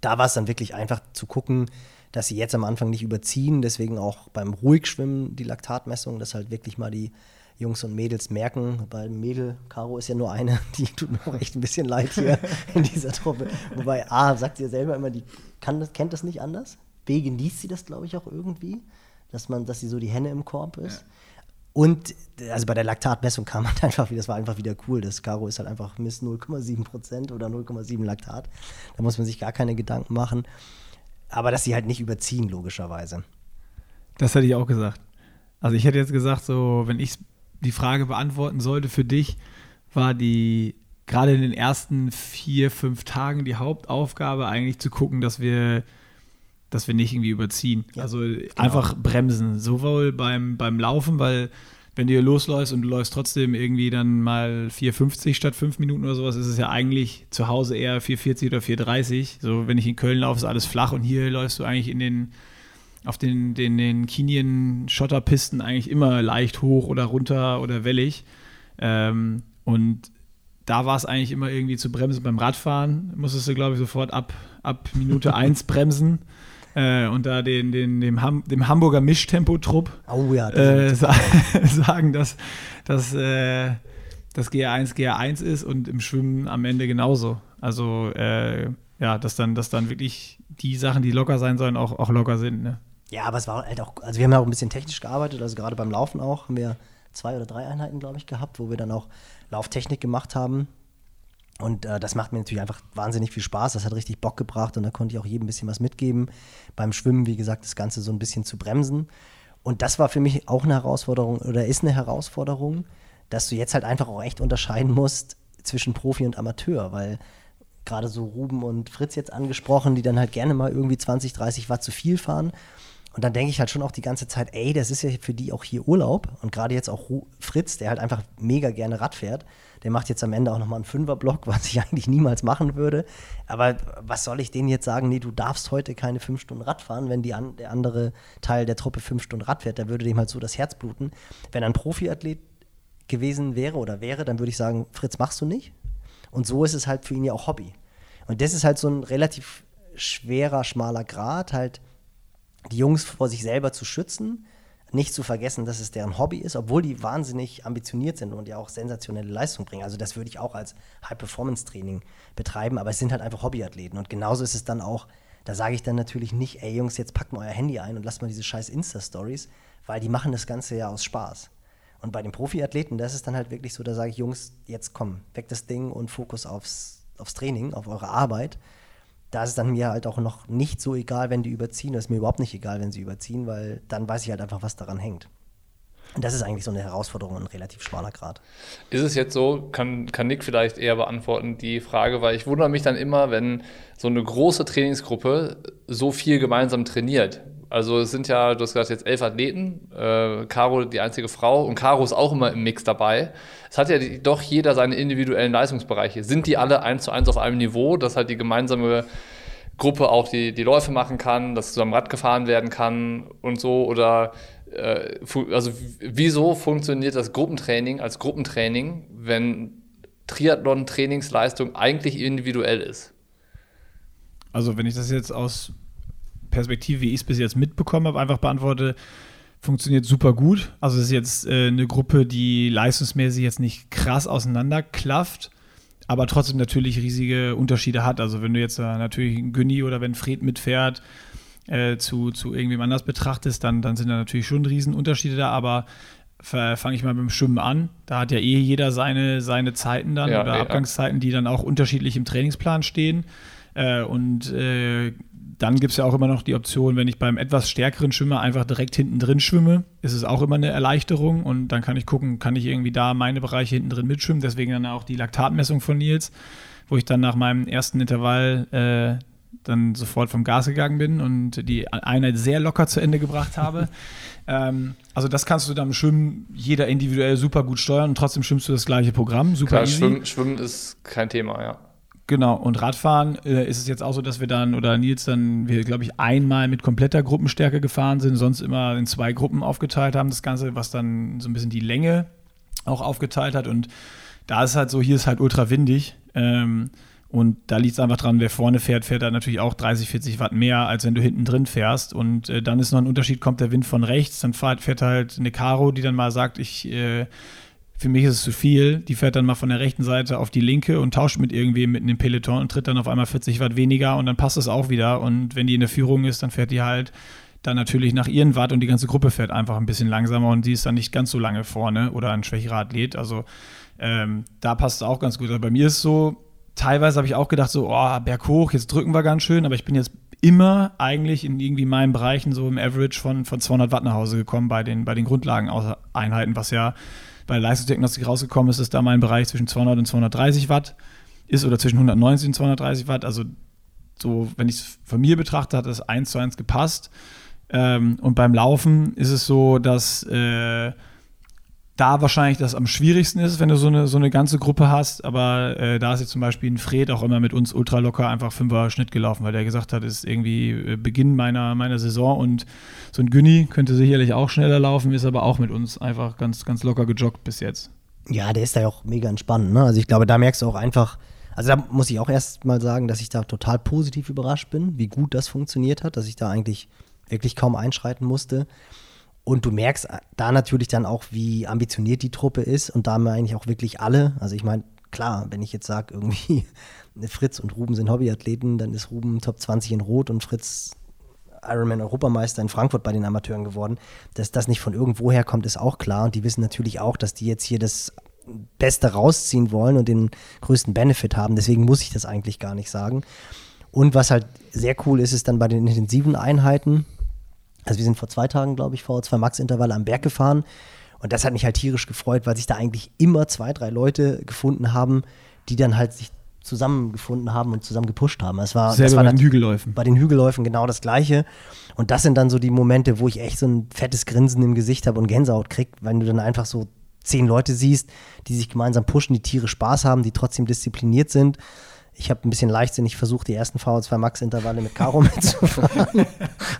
da war es dann wirklich einfach zu gucken, dass sie jetzt am Anfang nicht überziehen, deswegen auch beim Ruhigschwimmen die Laktatmessung, dass halt wirklich mal die Jungs und Mädels merken, weil Mädel, Caro ist ja nur eine, die tut mir auch echt ein bisschen leid hier in dieser Truppe. Wobei A, sagt sie ja selber immer, die kann kennt das nicht anders. B, genießt sie das, glaube ich, auch irgendwie, dass man, dass sie so die Henne im Korb ist. Und also bei der Laktatmessung kam halt einfach wieder, das war einfach wieder cool. Das Caro ist halt einfach misst 0,7 Prozent oder 0,7 Laktat. Da muss man sich gar keine Gedanken machen. Aber dass sie halt nicht überziehen, logischerweise. Das hätte ich auch gesagt. Also ich hätte jetzt gesagt, so, wenn ich die Frage beantworten sollte für dich, war die gerade in den ersten vier, fünf Tagen die Hauptaufgabe eigentlich zu gucken, dass wir dass wir nicht irgendwie überziehen. Ja, also genau. einfach bremsen, sowohl beim, beim Laufen, weil wenn du hier losläufst und du läufst trotzdem irgendwie dann mal 4,50 statt 5 Minuten oder sowas, ist es ja eigentlich zu Hause eher 4,40 oder 4,30. So, wenn ich in Köln laufe, ist alles flach und hier läufst du eigentlich in den auf den, den, den Kinien-Schotterpisten eigentlich immer leicht hoch oder runter oder wellig. Ähm, und da war es eigentlich immer irgendwie zu bremsen. Beim Radfahren musstest du, glaube ich, sofort ab, ab Minute 1 bremsen äh, und da den, den, dem, Ham, dem Hamburger Mischtempo-Trupp Oh ja, äh, sa sagen, dass, dass äh, das GR1 GR1 ist und im Schwimmen am Ende genauso. Also äh, ja, dass dann, dass dann wirklich die Sachen, die locker sein sollen, auch, auch locker sind. Ne? Ja, aber es war halt auch, also wir haben ja auch ein bisschen technisch gearbeitet, also gerade beim Laufen auch, haben wir zwei oder drei Einheiten, glaube ich, gehabt, wo wir dann auch Lauftechnik gemacht haben. Und äh, das macht mir natürlich einfach wahnsinnig viel Spaß. Das hat richtig Bock gebracht und da konnte ich auch jedem ein bisschen was mitgeben. Beim Schwimmen, wie gesagt, das Ganze so ein bisschen zu bremsen. Und das war für mich auch eine Herausforderung oder ist eine Herausforderung, dass du jetzt halt einfach auch echt unterscheiden musst zwischen Profi und Amateur, weil gerade so Ruben und Fritz jetzt angesprochen, die dann halt gerne mal irgendwie 20, 30 Watt zu viel fahren. Und dann denke ich halt schon auch die ganze Zeit, ey, das ist ja für die auch hier Urlaub. Und gerade jetzt auch Fritz, der halt einfach mega gerne Rad fährt, der macht jetzt am Ende auch nochmal einen Fünferblock, was ich eigentlich niemals machen würde. Aber was soll ich denen jetzt sagen? Nee, du darfst heute keine fünf Stunden Rad fahren, wenn die an, der andere Teil der Truppe fünf Stunden Rad fährt, da würde dem halt so das Herz bluten. Wenn ein Profiathlet gewesen wäre oder wäre, dann würde ich sagen, Fritz, machst du nicht. Und so ist es halt für ihn ja auch Hobby. Und das ist halt so ein relativ schwerer, schmaler Grad, halt die Jungs vor sich selber zu schützen, nicht zu vergessen, dass es deren Hobby ist, obwohl die wahnsinnig ambitioniert sind und ja auch sensationelle Leistung bringen. Also das würde ich auch als High-Performance-Training betreiben, aber es sind halt einfach Hobbyathleten. Und genauso ist es dann auch, da sage ich dann natürlich nicht, ey Jungs, jetzt packt mal euer Handy ein und lasst mal diese scheiß Insta-Stories, weil die machen das Ganze ja aus Spaß. Und bei den Profiathleten, das ist dann halt wirklich so, da sage ich, Jungs, jetzt komm, weg das Ding und Fokus aufs, aufs Training, auf eure Arbeit da ist es dann mir halt auch noch nicht so egal, wenn die überziehen. Das ist mir überhaupt nicht egal, wenn sie überziehen, weil dann weiß ich halt einfach, was daran hängt. Und das ist eigentlich so eine Herausforderung, ein relativ schmaler Grad. Ist es jetzt so, kann, kann Nick vielleicht eher beantworten, die Frage, weil ich wundere mich dann immer, wenn so eine große Trainingsgruppe so viel gemeinsam trainiert. Also es sind ja, du hast gesagt, jetzt elf Athleten, äh, Caro die einzige Frau und Caro ist auch immer im Mix dabei. Es hat ja die, doch jeder seine individuellen Leistungsbereiche. Sind die alle eins zu eins auf einem Niveau, dass halt die gemeinsame Gruppe auch die, die Läufe machen kann, dass zusammen Rad gefahren werden kann und so? Oder äh, also wieso funktioniert das Gruppentraining als Gruppentraining, wenn Triathlon-Trainingsleistung eigentlich individuell ist? Also wenn ich das jetzt aus Perspektive, wie ich es bis jetzt mitbekommen habe, einfach beantworte, funktioniert super gut. Also es ist jetzt äh, eine Gruppe, die leistungsmäßig jetzt nicht krass auseinanderklafft, aber trotzdem natürlich riesige Unterschiede hat. Also wenn du jetzt äh, natürlich einen Günni oder wenn Fred mitfährt, äh, zu, zu irgendwem anders betrachtest, dann, dann sind da natürlich schon Riesenunterschiede da, aber fange ich mal mit dem Schwimmen an. Da hat ja eh jeder seine, seine Zeiten dann Ja, oder ja. Abgangszeiten, die dann auch unterschiedlich im Trainingsplan stehen. Äh, und äh, dann gibt es ja auch immer noch die Option, wenn ich beim etwas stärkeren Schwimmer einfach direkt hinten drin schwimme, ist es auch immer eine Erleichterung und dann kann ich gucken, kann ich irgendwie da meine Bereiche hinten drin mitschwimmen. Deswegen dann auch die Laktatmessung von Nils, wo ich dann nach meinem ersten Intervall äh, dann sofort vom Gas gegangen bin und die Einheit sehr locker zu Ende gebracht habe. ähm, also das kannst du dann im Schwimmen jeder individuell super gut steuern und trotzdem schwimmst du das gleiche Programm, super Klar, easy. Schwimmen, Schwimmen ist kein Thema, ja. Genau, und Radfahren äh, ist es jetzt auch so, dass wir dann, oder Nils dann, wir glaube ich einmal mit kompletter Gruppenstärke gefahren sind, sonst immer in zwei Gruppen aufgeteilt haben, das Ganze, was dann so ein bisschen die Länge auch aufgeteilt hat. Und da ist halt so, hier ist halt ultra windig. Ähm, und da liegt es einfach dran, wer vorne fährt, fährt da natürlich auch 30, 40 Watt mehr, als wenn du hinten drin fährst. Und äh, dann ist noch ein Unterschied, kommt der Wind von rechts, dann fährt, fährt halt eine Caro, die dann mal sagt, ich äh, für mich ist es zu viel. Die fährt dann mal von der rechten Seite auf die linke und tauscht mit irgendwem mitten im Peloton und tritt dann auf einmal 40 Watt weniger und dann passt es auch wieder. Und wenn die in der Führung ist, dann fährt die halt dann natürlich nach ihren Watt und die ganze Gruppe fährt einfach ein bisschen langsamer und die ist dann nicht ganz so lange vorne oder ein schwächerer Athlet. Also ähm, da passt es auch ganz gut. Aber bei mir ist es so, teilweise habe ich auch gedacht, so, oh, berghoch, jetzt drücken wir ganz schön, aber ich bin jetzt immer eigentlich in irgendwie meinen Bereichen so im Average von, von 200 Watt nach Hause gekommen bei den, bei den Grundlageneinheiten, was ja bei Leistungsdiagnostik rausgekommen ist, ist da mein Bereich zwischen 200 und 230 Watt ist oder zwischen 190 und 230 Watt. Also so, wenn ich es von mir betrachte, hat das eins zu eins gepasst. Ähm, und beim Laufen ist es so, dass äh, da wahrscheinlich das am schwierigsten ist, wenn du so eine, so eine ganze Gruppe hast. Aber äh, da ist jetzt zum Beispiel ein Fred auch immer mit uns ultra locker einfach fünfer Schnitt gelaufen, weil der gesagt hat, es ist irgendwie äh, Beginn meiner, meiner Saison und so ein Günni könnte sicherlich auch schneller laufen, ist aber auch mit uns einfach ganz, ganz locker gejoggt bis jetzt. Ja, der ist da ja auch mega entspannt. Ne? Also ich glaube, da merkst du auch einfach, also da muss ich auch erst mal sagen, dass ich da total positiv überrascht bin, wie gut das funktioniert hat, dass ich da eigentlich wirklich kaum einschreiten musste. Und du merkst da natürlich dann auch, wie ambitioniert die Truppe ist und da meine ich auch wirklich alle. Also ich meine, klar, wenn ich jetzt sage, irgendwie Fritz und Ruben sind Hobbyathleten, dann ist Ruben Top 20 in Rot und Fritz Ironman-Europameister in Frankfurt bei den Amateuren geworden. Dass das nicht von irgendwoher kommt, ist auch klar. Und die wissen natürlich auch, dass die jetzt hier das Beste rausziehen wollen und den größten Benefit haben. Deswegen muss ich das eigentlich gar nicht sagen. Und was halt sehr cool ist, ist dann bei den intensiven Einheiten, also wir sind vor zwei Tagen, glaube ich, vor zwei Max-Intervalle am Berg gefahren. Und das hat mich halt tierisch gefreut, weil sich da eigentlich immer zwei, drei Leute gefunden haben, die dann halt sich zusammengefunden haben und zusammen gepusht haben. Es war, Selber das war bei den Hügelläufen. Bei den Hügelläufen genau das Gleiche. Und das sind dann so die Momente, wo ich echt so ein fettes Grinsen im Gesicht habe und Gänsehaut kriege, wenn du dann einfach so zehn Leute siehst, die sich gemeinsam pushen, die Tiere Spaß haben, die trotzdem diszipliniert sind ich habe ein bisschen leichtsinnig versucht, die ersten VO2 Max-Intervalle mit Caro mitzufahren.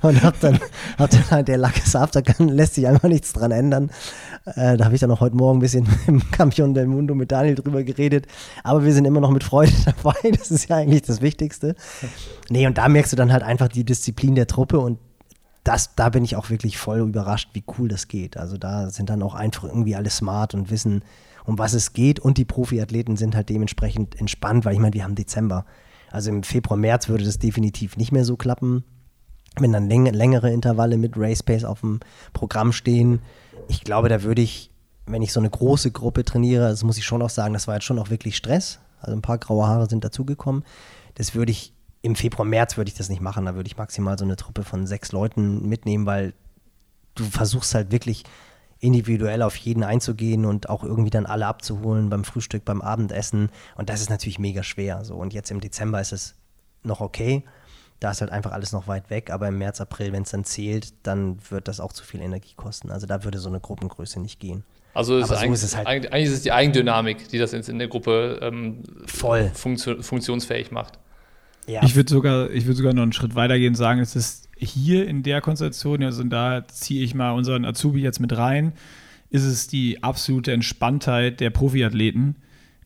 und habe dann, hab dann halt, der Lack ist kann, lässt sich einfach nichts dran ändern. Äh, da habe ich dann auch heute Morgen ein bisschen im Campion del Mundo mit Daniel drüber geredet. Aber wir sind immer noch mit Freude dabei. Das ist ja eigentlich das Wichtigste. Nee, und da merkst du dann halt einfach die Disziplin der Truppe und das, da bin ich auch wirklich voll überrascht, wie cool das geht. Also da sind dann auch einfach irgendwie alle smart und wissen, um was es geht. Und die Profiathleten sind halt dementsprechend entspannt, weil ich meine, wir haben Dezember. Also im Februar, März würde das definitiv nicht mehr so klappen. Wenn dann läng längere Intervalle mit Race Pace auf dem Programm stehen, ich glaube, da würde ich, wenn ich so eine große Gruppe trainiere, das muss ich schon auch sagen, das war jetzt schon auch wirklich Stress. Also ein paar graue Haare sind dazugekommen. Das würde ich im Februar, März würde ich das nicht machen. Da würde ich maximal so eine Truppe von sechs Leuten mitnehmen, weil du versuchst halt wirklich individuell auf jeden einzugehen und auch irgendwie dann alle abzuholen beim Frühstück, beim Abendessen. Und das ist natürlich mega schwer. So. Und jetzt im Dezember ist es noch okay. Da ist halt einfach alles noch weit weg, aber im März, April, wenn es dann zählt, dann wird das auch zu viel Energie kosten. Also da würde so eine Gruppengröße nicht gehen. Also ist, so eigentlich, ist es halt eigentlich ist es die Eigendynamik, die das in der Gruppe ähm, voll funktio funktionsfähig macht. Ja. Ich würde sogar, würd sogar noch einen Schritt weiter gehen und sagen, es ist hier in der Konstellation, also da ziehe ich mal unseren Azubi jetzt mit rein, ist es die absolute Entspanntheit der Profiathleten,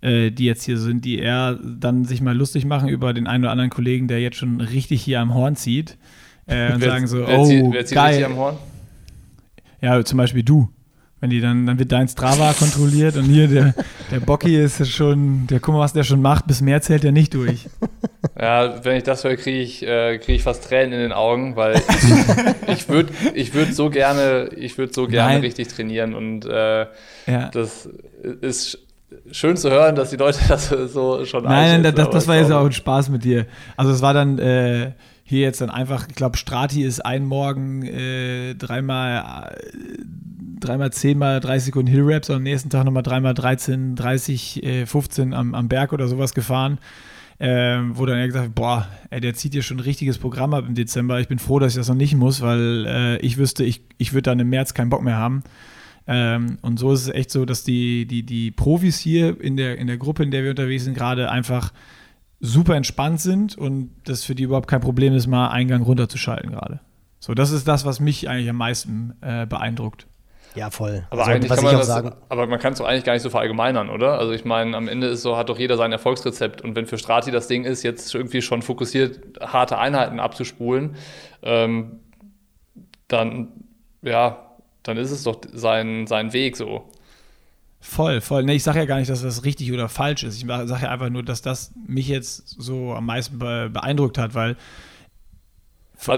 äh, die jetzt hier sind, die eher dann sich mal lustig machen über den einen oder anderen Kollegen, der jetzt schon richtig hier am Horn zieht äh, und wer, sagen so, wer oh, zieht, wer zieht geil. am Horn? Ja, zum Beispiel du. Wenn die dann, dann wird dein Strava kontrolliert und hier der, der Bocky ist schon, der guck mal, was der schon macht, bis mehr zählt er nicht durch. Ja, wenn ich das höre, kriege ich, äh, krieg ich fast Tränen in den Augen, weil ich würde ich würd so gerne, ich würde so gerne Nein. richtig trainieren und äh, ja. das ist schön zu hören, dass die Leute das so schon Nein, nein, das, das war jetzt auch ein Spaß mit dir. Also es war dann äh, hier jetzt dann einfach, ich glaube, Strati ist ein Morgen äh, dreimal dreimal 10 mal 30 Sekunden Hill Raps und am nächsten Tag nochmal dreimal 13, 30, äh, 15 am, am Berg oder sowas gefahren. Ähm, wo dann er gesagt hat, boah, ey, der zieht hier schon ein richtiges Programm ab im Dezember. Ich bin froh, dass ich das noch nicht muss, weil äh, ich wüsste, ich, ich würde dann im März keinen Bock mehr haben. Ähm, und so ist es echt so, dass die, die, die Profis hier in der, in der Gruppe, in der wir unterwegs sind, gerade einfach super entspannt sind und das für die überhaupt kein Problem ist, mal Eingang runterzuschalten gerade. So, das ist das, was mich eigentlich am meisten äh, beeindruckt. Ja, voll. Aber, also, eigentlich kann man das, sagen, aber man kann es doch eigentlich gar nicht so verallgemeinern, oder? Also ich meine, am Ende ist so, hat doch jeder sein Erfolgsrezept. Und wenn für Strati das Ding ist, jetzt irgendwie schon fokussiert harte Einheiten abzuspulen, ähm, dann, ja, dann ist es doch sein, sein Weg so. Voll, voll. Nee, ich sage ja gar nicht, dass das richtig oder falsch ist. Ich sage ja einfach nur, dass das mich jetzt so am meisten beeindruckt hat, weil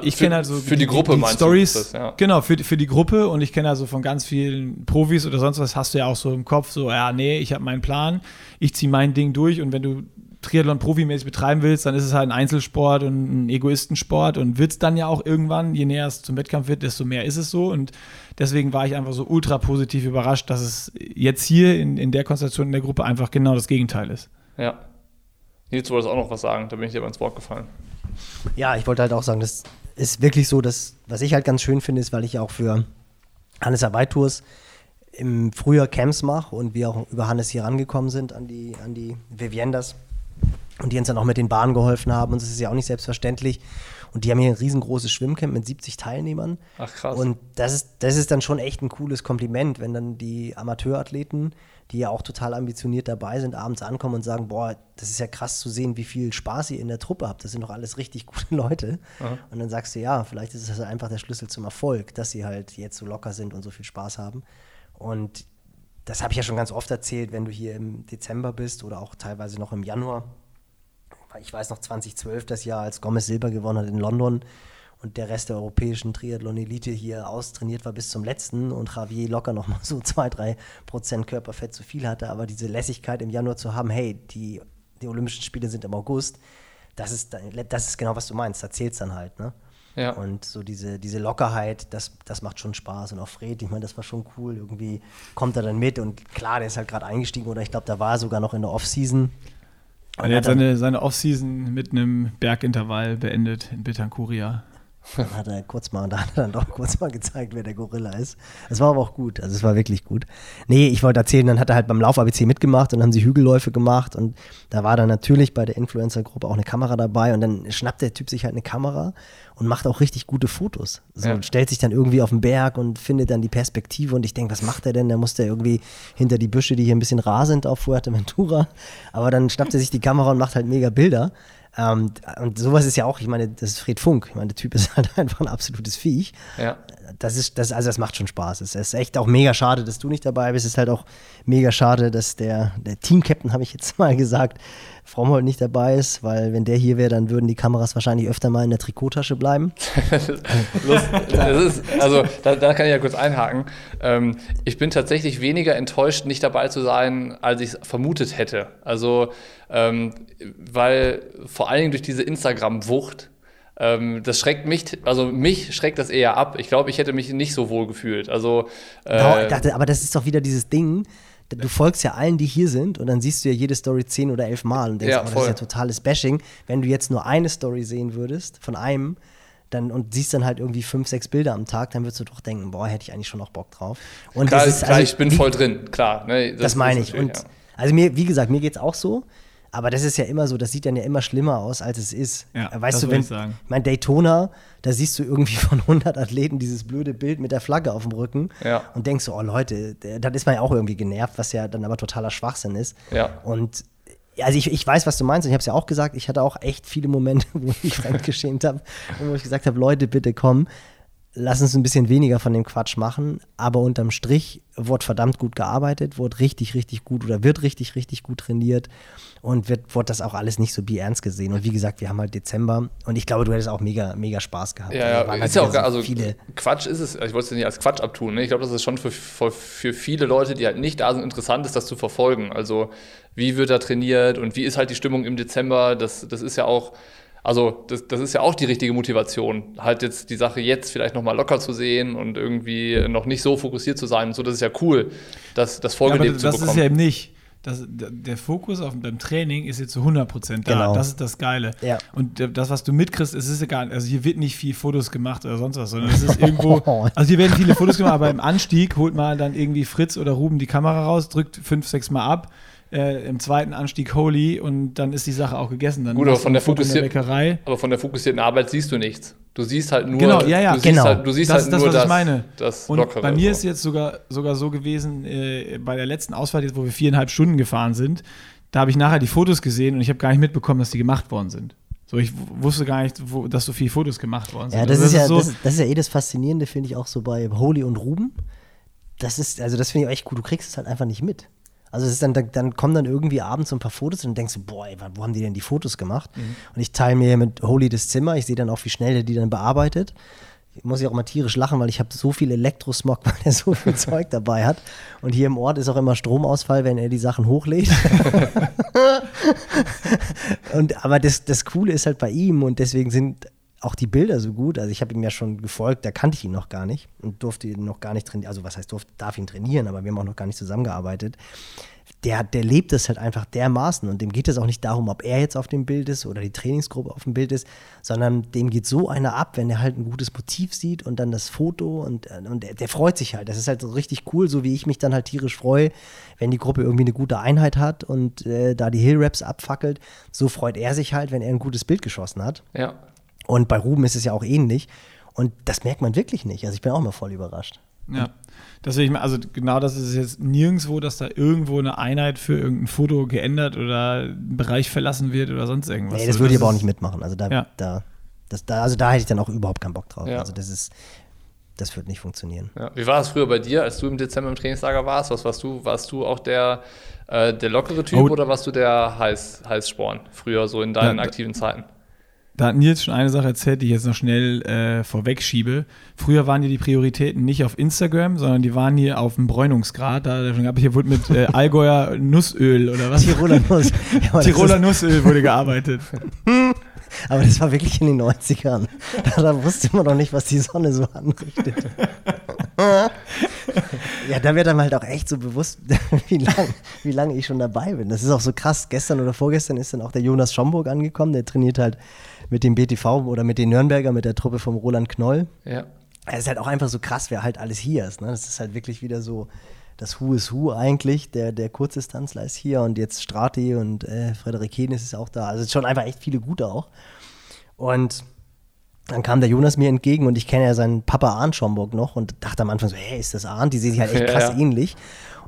ich kenne also für die, die Gruppe die Stories, das, ja. genau für, für die Gruppe und ich kenne also von ganz vielen Profis oder sonst was hast du ja auch so im Kopf so ja nee ich habe meinen Plan ich ziehe mein Ding durch und wenn du Triathlon profimäßig betreiben willst, dann ist es halt ein Einzelsport und ein Egoistensport und wird es dann ja auch irgendwann, je näher es zum Wettkampf wird, desto mehr ist es so. Und deswegen war ich einfach so ultra positiv überrascht, dass es jetzt hier in, in der Konstellation in der Gruppe einfach genau das Gegenteil ist. Ja. Nils, du wolltest auch noch was sagen, da bin ich dir aber ins Wort gefallen. Ja, ich wollte halt auch sagen, das ist wirklich so, dass, was ich halt ganz schön finde, ist, weil ich auch für Hannes Hawaii Tours im Frühjahr Camps mache und wir auch über Hannes hier rangekommen sind an die, an die Viviendas und die uns dann auch mit den Bahnen geholfen haben. Und das ist ja auch nicht selbstverständlich. Und die haben hier ein riesengroßes Schwimmcamp mit 70 Teilnehmern. Ach krass. Und das ist, das ist dann schon echt ein cooles Kompliment, wenn dann die Amateurathleten, die ja auch total ambitioniert dabei sind, abends ankommen und sagen, boah, das ist ja krass zu sehen, wie viel Spaß ihr in der Truppe habt. Das sind doch alles richtig gute Leute. Aha. Und dann sagst du, ja, vielleicht ist es einfach der Schlüssel zum Erfolg, dass sie halt jetzt so locker sind und so viel Spaß haben. Und das habe ich ja schon ganz oft erzählt, wenn du hier im Dezember bist oder auch teilweise noch im Januar. Ich weiß noch 2012, das Jahr, als Gomez Silber gewonnen hat in London und der Rest der europäischen Triathlon-Elite hier austrainiert war bis zum letzten und Javier locker noch mal so zwei, drei Prozent Körperfett zu viel hatte. Aber diese Lässigkeit im Januar zu haben, hey, die, die Olympischen Spiele sind im August, das ist, das ist genau, was du meinst. Da zählt es dann halt, ne? Ja. Und so diese, diese Lockerheit, das, das macht schon Spaß. Und auch Fred, ich meine, das war schon cool. Irgendwie kommt er dann mit und klar, der ist halt gerade eingestiegen oder ich glaube, da war er sogar noch in der Offseason. Und er hat seine, seine Offseason mit einem Bergintervall beendet in Betancuria. Dann hat er kurz mal, da hat er dann doch kurz mal gezeigt, wer der Gorilla ist. Es war aber auch gut, also es war wirklich gut. Nee, ich wollte erzählen, dann hat er halt beim Lauf-ABC mitgemacht und haben sie Hügelläufe gemacht und da war dann natürlich bei der Influencer-Gruppe auch eine Kamera dabei und dann schnappt der Typ sich halt eine Kamera und macht auch richtig gute Fotos. So, Ja. und stellt sich dann irgendwie auf den Berg und findet dann die Perspektive und ich denke, was macht er denn? Da muss der irgendwie hinter die Büsche, die hier ein bisschen rar sind auf Fuerteventura, aber dann schnappt er sich die Kamera und macht halt mega Bilder. Ähm, und sowas ist ja auch, ich meine, das ist Fred Funk. Ich meine, der Typ ist halt einfach ein absolutes Viech. Ja. Das ist, das, also das macht schon Spaß. Es ist echt auch mega schade, dass du nicht dabei bist. Es ist halt auch mega schade, dass der, der Team-Captain, habe ich jetzt mal gesagt, Frommold nicht dabei ist, weil wenn der hier wäre, dann würden die Kameras wahrscheinlich öfter mal in der Trikottasche bleiben. Das ist, also da, da kann ich ja kurz einhaken. Ähm, ich bin tatsächlich weniger enttäuscht, nicht dabei zu sein, als ich es vermutet hätte. Also, ähm, weil vor allen Dingen durch diese Instagram-Wucht, ähm, das schreckt mich, also mich schreckt das eher ab. Ich glaube, ich hätte mich nicht so wohl gefühlt. Also, äh, dachte, aber das ist doch wieder dieses Ding. Du folgst ja allen, die hier sind, und dann siehst du ja jede Story zehn oder elf Mal und denkst, Ja, oh, das ist ja totales Bashing. Wenn du jetzt nur eine Story sehen würdest von einem, dann und siehst dann halt irgendwie fünf, sechs Bilder am Tag, dann würdest du doch denken, boah, hätte ich eigentlich schon noch Bock drauf. Und klar, das ist, klar also, ich bin wie- voll drin, klar. Ne, Das, meine ist ich. Und ja. also mir, wie gesagt, mir geht's auch so. Aber das ist ja immer so, das sieht dann ja immer schlimmer aus, als es ist. Ja, weißt das du, wenn, ich sagen. ich meine, Daytona, da siehst du irgendwie von 100 Athleten dieses blöde Bild mit der Flagge auf dem Rücken Ja. und denkst so, oh Leute, dann ist man ja auch irgendwie genervt, was ja dann aber totaler Schwachsinn ist. Ja. Und ja, also ich, ich weiß, was du meinst und ich habe es ja auch gesagt, ich hatte auch echt viele Momente, wo ich mich fremdgeschämt habe und wo ich gesagt habe, Leute, bitte komm, lass uns ein bisschen weniger von dem Quatsch machen, aber unterm Strich wurde verdammt gut gearbeitet, wurde richtig, richtig gut oder wird richtig, richtig gut trainiert und wird, wurde das auch alles nicht so ernst gesehen. Und wie gesagt, wir haben halt Dezember und ich glaube, du hättest auch mega, mega Spaß gehabt. Ja, Da ja, waren halt ist ja auch so also viele. Quatsch ist es, ich wollte es nicht als Quatsch abtun, ne? ich glaube, das ist schon für, für, für viele Leute, die halt nicht da sind, interessant ist, das zu verfolgen. Also wie wird da trainiert und wie ist halt die Stimmung im Dezember, das, das ist ja auch, also das, das ist ja auch die richtige Motivation, halt jetzt die Sache jetzt vielleicht nochmal locker zu sehen und irgendwie noch nicht so fokussiert zu sein und so, das ist ja cool, das, das Ja, aber vorgelebt das zu ist bekommen. ja eben nicht. Das, der Fokus auf deinem Training ist jetzt zu 100% da. Genau. Das ist das Geile. Ja. Und das, was du mitkriegst, es ist egal. Also hier wird nicht viel Fotos gemacht oder sonst was, sondern es ist irgendwo. Also hier werden viele Fotos gemacht, aber im Anstieg holt mal dann irgendwie Fritz oder Ruben die Kamera raus, drückt fünf, sechs Mal ab. Äh, Im zweiten Anstieg Holy und dann ist die Sache auch gegessen. Dann Gut, aber von der fokussier- Bäckerei. Aber von der fokussierten Arbeit siehst du nichts. Du siehst halt nur, Genau, ja, ja, du siehst genau. halt, du siehst das halt ist das, nur was das, ich meine. das Und Lockere. bei mir so. ist jetzt sogar, sogar so gewesen, äh, bei der letzten Ausfahrt, jetzt, wo wir viereinhalb Stunden gefahren sind, da habe ich nachher die Fotos gesehen und ich habe gar nicht mitbekommen, dass die gemacht worden sind. So, ich wusste gar nicht, wo, dass so viele Fotos gemacht worden sind. Ja, das, Also ist ja, so, das, ist- das ist ja eh das Faszinierende, finde ich auch so bei Holy und Ruben. Das ist, also das finde ich auch echt cool. Du kriegst es halt einfach nicht mit. Also es ist dann, dann, dann kommen dann irgendwie abends so ein paar Fotos und denkst du, boah, ey, wo haben die denn die Fotos gemacht? Mhm. Und ich teile mir mit Holy das Zimmer. Ich sehe dann auch, wie schnell der die dann bearbeitet. ich muss ja auch mal tierisch lachen, weil ich habe so viel Elektrosmog, weil er so viel Zeug dabei hat. Und hier im Ort ist auch immer Stromausfall, wenn er die Sachen hochlädt. und, aber das, das Coole ist halt bei ihm und deswegen sind auch die Bilder so gut. Also ich habe ihm ja schon gefolgt, da kannte ich ihn noch gar nicht und durfte ihn noch gar nicht trainieren. Also was heißt, durfte, darf ihn trainieren, aber wir haben auch noch gar nicht zusammengearbeitet. Der, der lebt es halt einfach dermaßen und dem geht es auch nicht darum, ob er jetzt auf dem Bild ist oder die Trainingsgruppe auf dem Bild ist, sondern dem geht so einer ab, wenn er halt ein gutes Motiv sieht und dann das Foto und, und der, der freut sich halt. Das ist halt so richtig cool, so wie ich mich dann halt tierisch freue, wenn die Gruppe irgendwie eine gute Einheit hat und äh, da die Hill-Raps abfackelt. So freut er sich halt, wenn er ein gutes Bild geschossen hat. Ja. Und bei Ruben ist es ja auch ähnlich. Und das merkt man wirklich nicht. Also ich bin auch mal voll überrascht. Ja, deswegen, also genau das ist jetzt nirgendwo, dass da irgendwo eine Einheit für irgendein Foto geändert oder ein Bereich verlassen wird oder sonst irgendwas. Nee, das würde ich aber auch nicht mitmachen. Also da, Ja. da, das, da, also da hätte ich dann auch überhaupt keinen Bock drauf. Ja. Also das ist, das wird nicht funktionieren. Ja. Wie war das früher bei dir, als du im Dezember im Trainingslager warst? Was warst du? Warst du auch der, äh, der lockere Typ Oh. oder warst du der Heiß, Heißsporn früher so in deinen aktiven Zeiten? Da hat Nils schon eine Sache erzählt, die ich jetzt noch schnell äh, vorwegschiebe. Früher waren hier die Prioritäten nicht auf Instagram, sondern die waren hier auf dem Bräunungsgrad. Da habe ich hier wurde mit äh, Allgäuer Nussöl oder was? Tiroler Nuss. Ja, Tiroler Nussöl wurde gearbeitet. aber das war wirklich in den 90ern. Da, da wusste man noch nicht, was die Sonne so anrichtet. ja, da wird einem halt auch echt so bewusst, wie lange wie lang ich schon dabei bin. Das ist auch so krass. Gestern oder vorgestern ist dann auch der Jonas Schomburg angekommen. Der trainiert halt mit dem BTV oder mit den Nürnberger, mit der Truppe vom Roland Knoll. Ja. Es ist halt auch einfach so krass, wer halt alles hier ist. Ne? Das ist halt wirklich wieder so das Who is Who eigentlich. Der, der Kurzdistanzler ist hier und jetzt Strati und äh, Frederik Henes ist auch da. Also es ist schon einfach echt viele gute auch. Und dann kam der Jonas mir entgegen und ich kenne ja seinen Papa Arndt Schomburg noch und dachte am Anfang so, hey, ist das Arndt? Die sehen sich halt echt Ja, krass ja. ähnlich.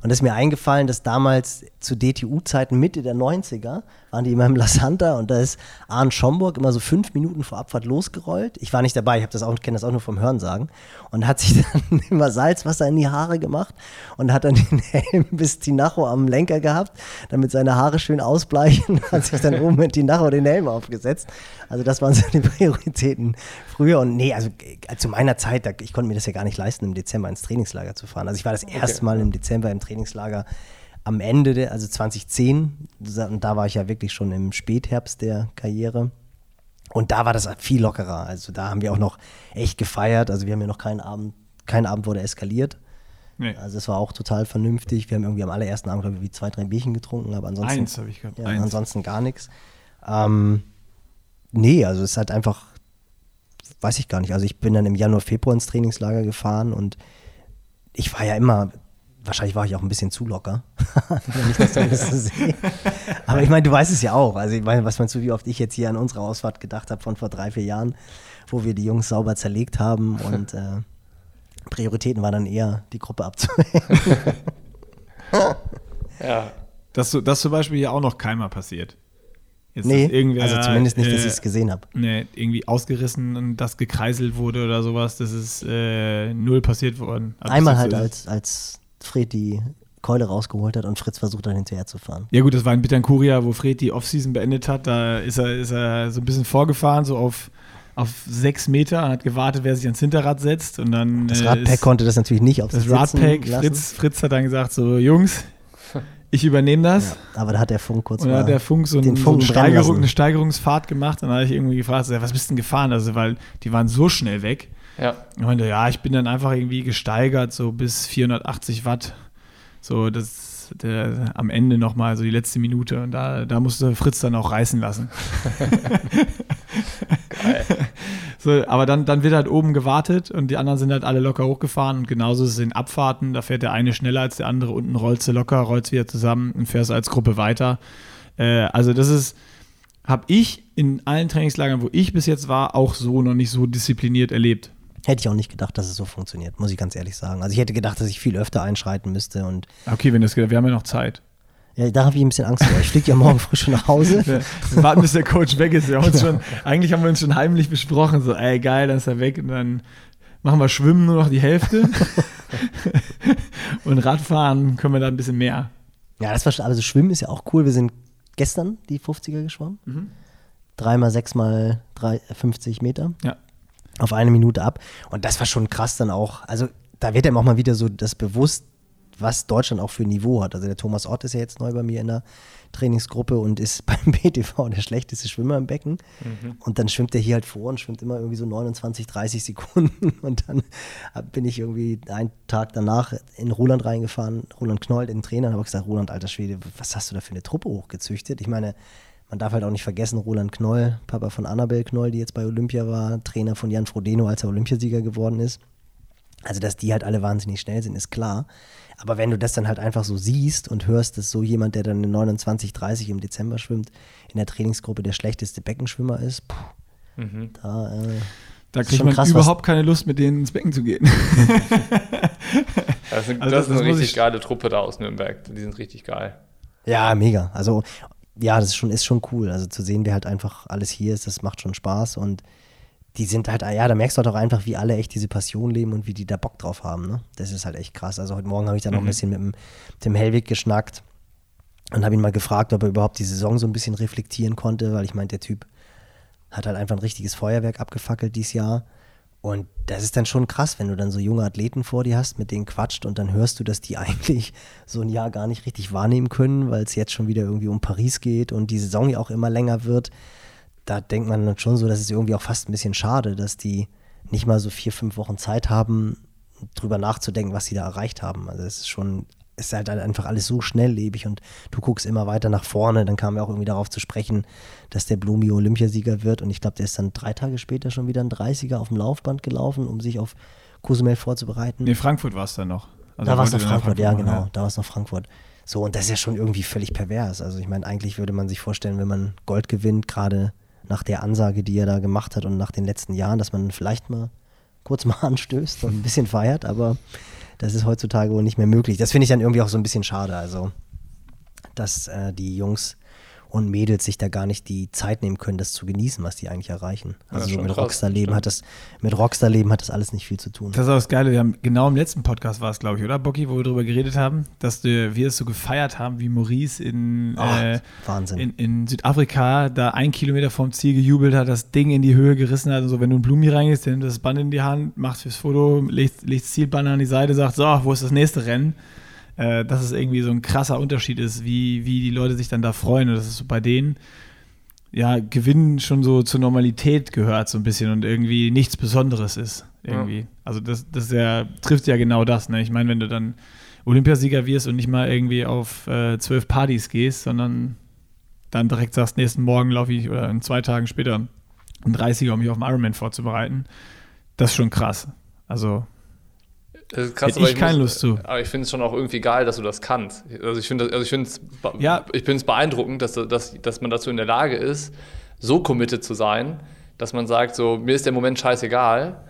Und es ist mir eingefallen, dass damals zu DTU-Zeiten Mitte der 90er waren die immer im La Santa und da ist Arndt Schomburg immer so fünf Minuten vor Abfahrt losgerollt. Ich war nicht dabei, ich habe das auch, kenne das auch nur vom Hörensagen und hat sich dann immer Salzwasser in die Haare gemacht und hat dann den Helm bis Tinacho am Lenker gehabt, damit seine Haare schön ausbleichen, hat sich dann oben mit Tinacho den Helm aufgesetzt. Also das waren so die Prioritäten früher und nee, also äh, zu meiner Zeit, ich konnte mir das ja gar nicht leisten, im Dezember ins Trainingslager zu fahren. Also ich war das erste Mal im Dezember im Trainingslager am Ende, der, also 2010, und da war ich ja wirklich schon im Spätherbst der Karriere. Und da war das viel lockerer. Also da haben wir auch noch echt gefeiert. Also wir haben ja noch keinen Abend, kein Abend wurde eskaliert. Nee. Also es war auch total vernünftig. Wir haben irgendwie am allerersten Abend, glaube ich, wie zwei, drei Bierchen getrunken, aber ansonsten. Eins habe ich gehabt. Ja, ansonsten gar nichts. Ähm, nee, also es ist halt einfach, weiß ich gar nicht. Also ich bin dann im Januar, Februar ins Trainingslager gefahren und ich war ja immer, wahrscheinlich war ich auch ein bisschen zu locker, wenn ich das so ein bisschen sehe. Aber ich meine, du weißt es ja auch. Also ich meine, was meinst du, wie oft ich jetzt hier an unsere Ausfahrt gedacht habe von vor drei, vier Jahren, wo wir die Jungs sauber zerlegt haben und äh, Prioritäten war dann eher, die Gruppe abzuhängen. Ja. Das, so- das zum Beispiel hier auch noch keinmal passiert. Jetzt, nee, also zumindest nicht, dass äh, ich es gesehen habe. Nee, irgendwie ausgerissen und das gekreiselt wurde oder sowas, das ist äh, null passiert worden. Also Einmal halt, als, als Fred die Keule rausgeholt hat und Fritz versucht hat, hinterher zu fahren. Ja gut, das war in Bittencuria, wo Fred die Offseason beendet hat. Da ist er, ist er so ein bisschen vorgefahren, so auf, auf sechs Meter und hat gewartet, wer sich ans Hinterrad setzt. Und dann Das äh, Radpack konnte das natürlich nicht auf das Radpack. Fritz, Fritz hat dann gesagt, so Jungs, ich übernehme das. Ja, aber da hat der Funk kurz Und dann mal hat der Funk so, den ein, so eine, Steigerung, eine Steigerungsfahrt gemacht. Und dann habe ich irgendwie gefragt, was bist denn gefahren? Also, weil die waren so schnell weg. Ja. Ich meinte, ja, ich bin dann einfach irgendwie gesteigert, so bis 480 Watt. So, das der, am Ende nochmal, so die letzte Minute. Und da, da musste Fritz dann auch reißen lassen. so, aber dann, dann wird halt oben gewartet und die anderen sind halt alle locker hochgefahren. Und genauso ist es in Abfahrten. Da fährt der eine schneller als der andere. Unten rollst du locker, rollst wieder zusammen und fährst als Gruppe weiter. Äh, also, das ist, habe ich in allen Trainingslagern, wo ich bis jetzt war, auch so noch nicht so diszipliniert erlebt. Hätte ich auch nicht gedacht, dass es so funktioniert, muss ich ganz ehrlich sagen. Also ich hätte gedacht, dass ich viel öfter einschreiten müsste und Okay, wenn das geht, wir haben ja noch Zeit. ja, da habe ich ein bisschen Angst vor. Ich fliege ja morgen früh schon nach Hause. Wir warten, bis der Coach weg ist. Wir haben uns schon, eigentlich haben wir uns schon heimlich besprochen, so, ey, geil, dann ist er weg und dann machen wir Schwimmen nur noch die Hälfte. und Radfahren können wir da ein bisschen mehr. Ja, das war schon, also Schwimmen ist ja auch cool. Wir sind gestern die 50er geschwommen. Mhm. Dreimal, sechsmal drei, 50 Meter. Ja. Auf eine Minute ab. Und das war schon krass dann auch. Also da wird einem auch mal wieder so das bewusst, was Deutschland auch für ein Niveau hat. Also der Thomas Ott ist ja jetzt neu bei mir in der Trainingsgruppe und ist beim BTV der schlechteste Schwimmer im Becken. Mhm. Und dann schwimmt er hier halt vor und schwimmt immer irgendwie so 29, 30 Sekunden. Und dann bin ich irgendwie einen Tag danach in Roland reingefahren, Roland Knoll, den Trainer, und habe gesagt, Roland, alter Schwede, was hast du da für eine Truppe hochgezüchtet? Ich meine, man darf halt auch nicht vergessen, Roland Knoll, Papa von Annabel Knoll, die jetzt bei Olympia war, Trainer von Jan Frodeno, als er Olympiasieger geworden ist. Also, dass die halt alle wahnsinnig schnell sind, ist klar. Aber wenn du das dann halt einfach so siehst und hörst, dass so jemand, der dann in 29, 30 im Dezember schwimmt, in der Trainingsgruppe der schlechteste Beckenschwimmer ist, puh, mhm. da, äh, da kriegt man krass, überhaupt keine Lust, mit denen ins Becken zu gehen. das ist, eine, also das ist eine richtig geile Truppe da aus Nürnberg. Die sind richtig geil. Ja, mega. Also ja, das ist schon, ist schon cool. Also zu sehen, wer halt einfach alles hier ist, das macht schon Spaß und die sind halt, ja, da merkst du halt auch einfach, wie alle echt diese Passion leben und wie die da Bock drauf haben. Ne? Das ist halt echt krass. Also heute Morgen habe ich mhm. noch ein mhm. bisschen mit dem, dem Hellwig geschnackt und habe ihn mal gefragt, ob er überhaupt die Saison so ein bisschen reflektieren konnte, weil ich meinte, der Typ hat halt einfach ein richtiges Feuerwerk abgefackelt dieses Jahr. Und das ist dann schon krass, wenn du dann so junge Athleten vor dir hast, mit denen quatscht und dann hörst du, dass die eigentlich so ein Jahr gar nicht richtig wahrnehmen können, weil es jetzt schon wieder irgendwie um Paris geht und die Saison ja auch immer länger wird. Da denkt man dann schon so, dass es irgendwie auch fast ein bisschen schade, dass die nicht mal so vier, fünf Wochen Zeit haben, drüber nachzudenken, was sie da erreicht haben. Also es ist schon ist halt einfach alles so schnelllebig und du guckst immer weiter nach vorne. Dann kam ja auch irgendwie darauf zu sprechen, dass der Blumi Olympiasieger wird und ich glaube, der ist dann drei Tage später schon wieder ein 30er auf dem Laufband gelaufen, um sich auf Cozumel vorzubereiten. Nee, Frankfurt war es dann noch. Also da war es noch Frankfurt, Frankfurt, ja genau, ja. da war es noch Frankfurt. So, und das ist ja schon irgendwie völlig pervers. Also ich meine, eigentlich würde man sich vorstellen, wenn man Gold gewinnt, gerade nach der Ansage, die er da gemacht hat und nach den letzten Jahren, dass man vielleicht mal kurz mal anstößt und ein bisschen feiert, aber das ist heutzutage wohl nicht mehr möglich. Das finde ich dann irgendwie auch so ein bisschen schade. Also, dass äh, die Jungs und Mädels sich da gar nicht die Zeit nehmen können, das zu genießen, was die eigentlich erreichen. Also ja, so mit Rockstar-Leben hat das, mit Rockstar-Leben hat das alles nicht viel zu tun. Das ist auch das Geile. Wir haben genau im letzten Podcast war es, glaube ich, oder Bocky, wo wir darüber geredet haben, dass wir es so gefeiert haben, wie Maurice in, oh, äh, in, in, Südafrika da ein Kilometer vom Ziel gejubelt hat, das Ding in die Höhe gerissen hat und so. Wenn du in Blumi reingehst, dann das Band in die Hand, machst fürs Foto, legst, legst Zielband an die Seite, sagst, so, wo ist das nächste Rennen? Äh, dass es irgendwie so ein krasser Unterschied ist, wie, wie die Leute sich dann da freuen. Und das ist so bei denen, ja, Gewinnen schon so zur Normalität gehört so ein bisschen und irgendwie nichts Besonderes ist. Irgendwie. Ja. Also das, das ja, trifft ja genau das. Ne? Ich meine, wenn du dann Olympiasieger wirst und nicht mal irgendwie auf äh, zwölf Partys gehst, sondern dann direkt sagst, nächsten Morgen laufe ich oder in zwei Tagen später ein 30er, um mich auf den Ironman vorzubereiten, das ist schon krass. Also das krass, Hätte ich, ich keine Lust zu. Aber ich finde es schon auch irgendwie geil, dass du das kannst. Also ich finde also ich finde ja. ich finde es beeindruckend, dass, dass, dass man dazu in der Lage ist, so committed zu sein, dass man sagt, so mir ist der Moment scheißegal,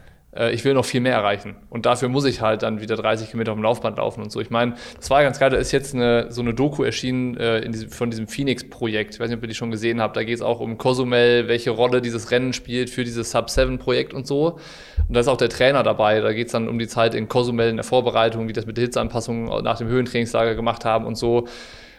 ich will noch viel mehr erreichen. Und dafür muss ich halt dann wieder 30 Kilometer auf dem Laufband laufen und so. Ich meine, das war ganz geil, da ist jetzt eine, so eine Doku erschienen äh, diesem, von diesem Phoenix-Projekt. Ich weiß nicht, ob ihr die schon gesehen habt. Da geht es auch um Cozumel, welche Rolle dieses Rennen spielt für dieses Sub-7-Projekt und so. Und da ist auch der Trainer dabei. Da geht es dann um die Zeit in Cozumel in der Vorbereitung, wie das mit der Hitzeanpassung nach dem Höhentrainingslager gemacht haben und so.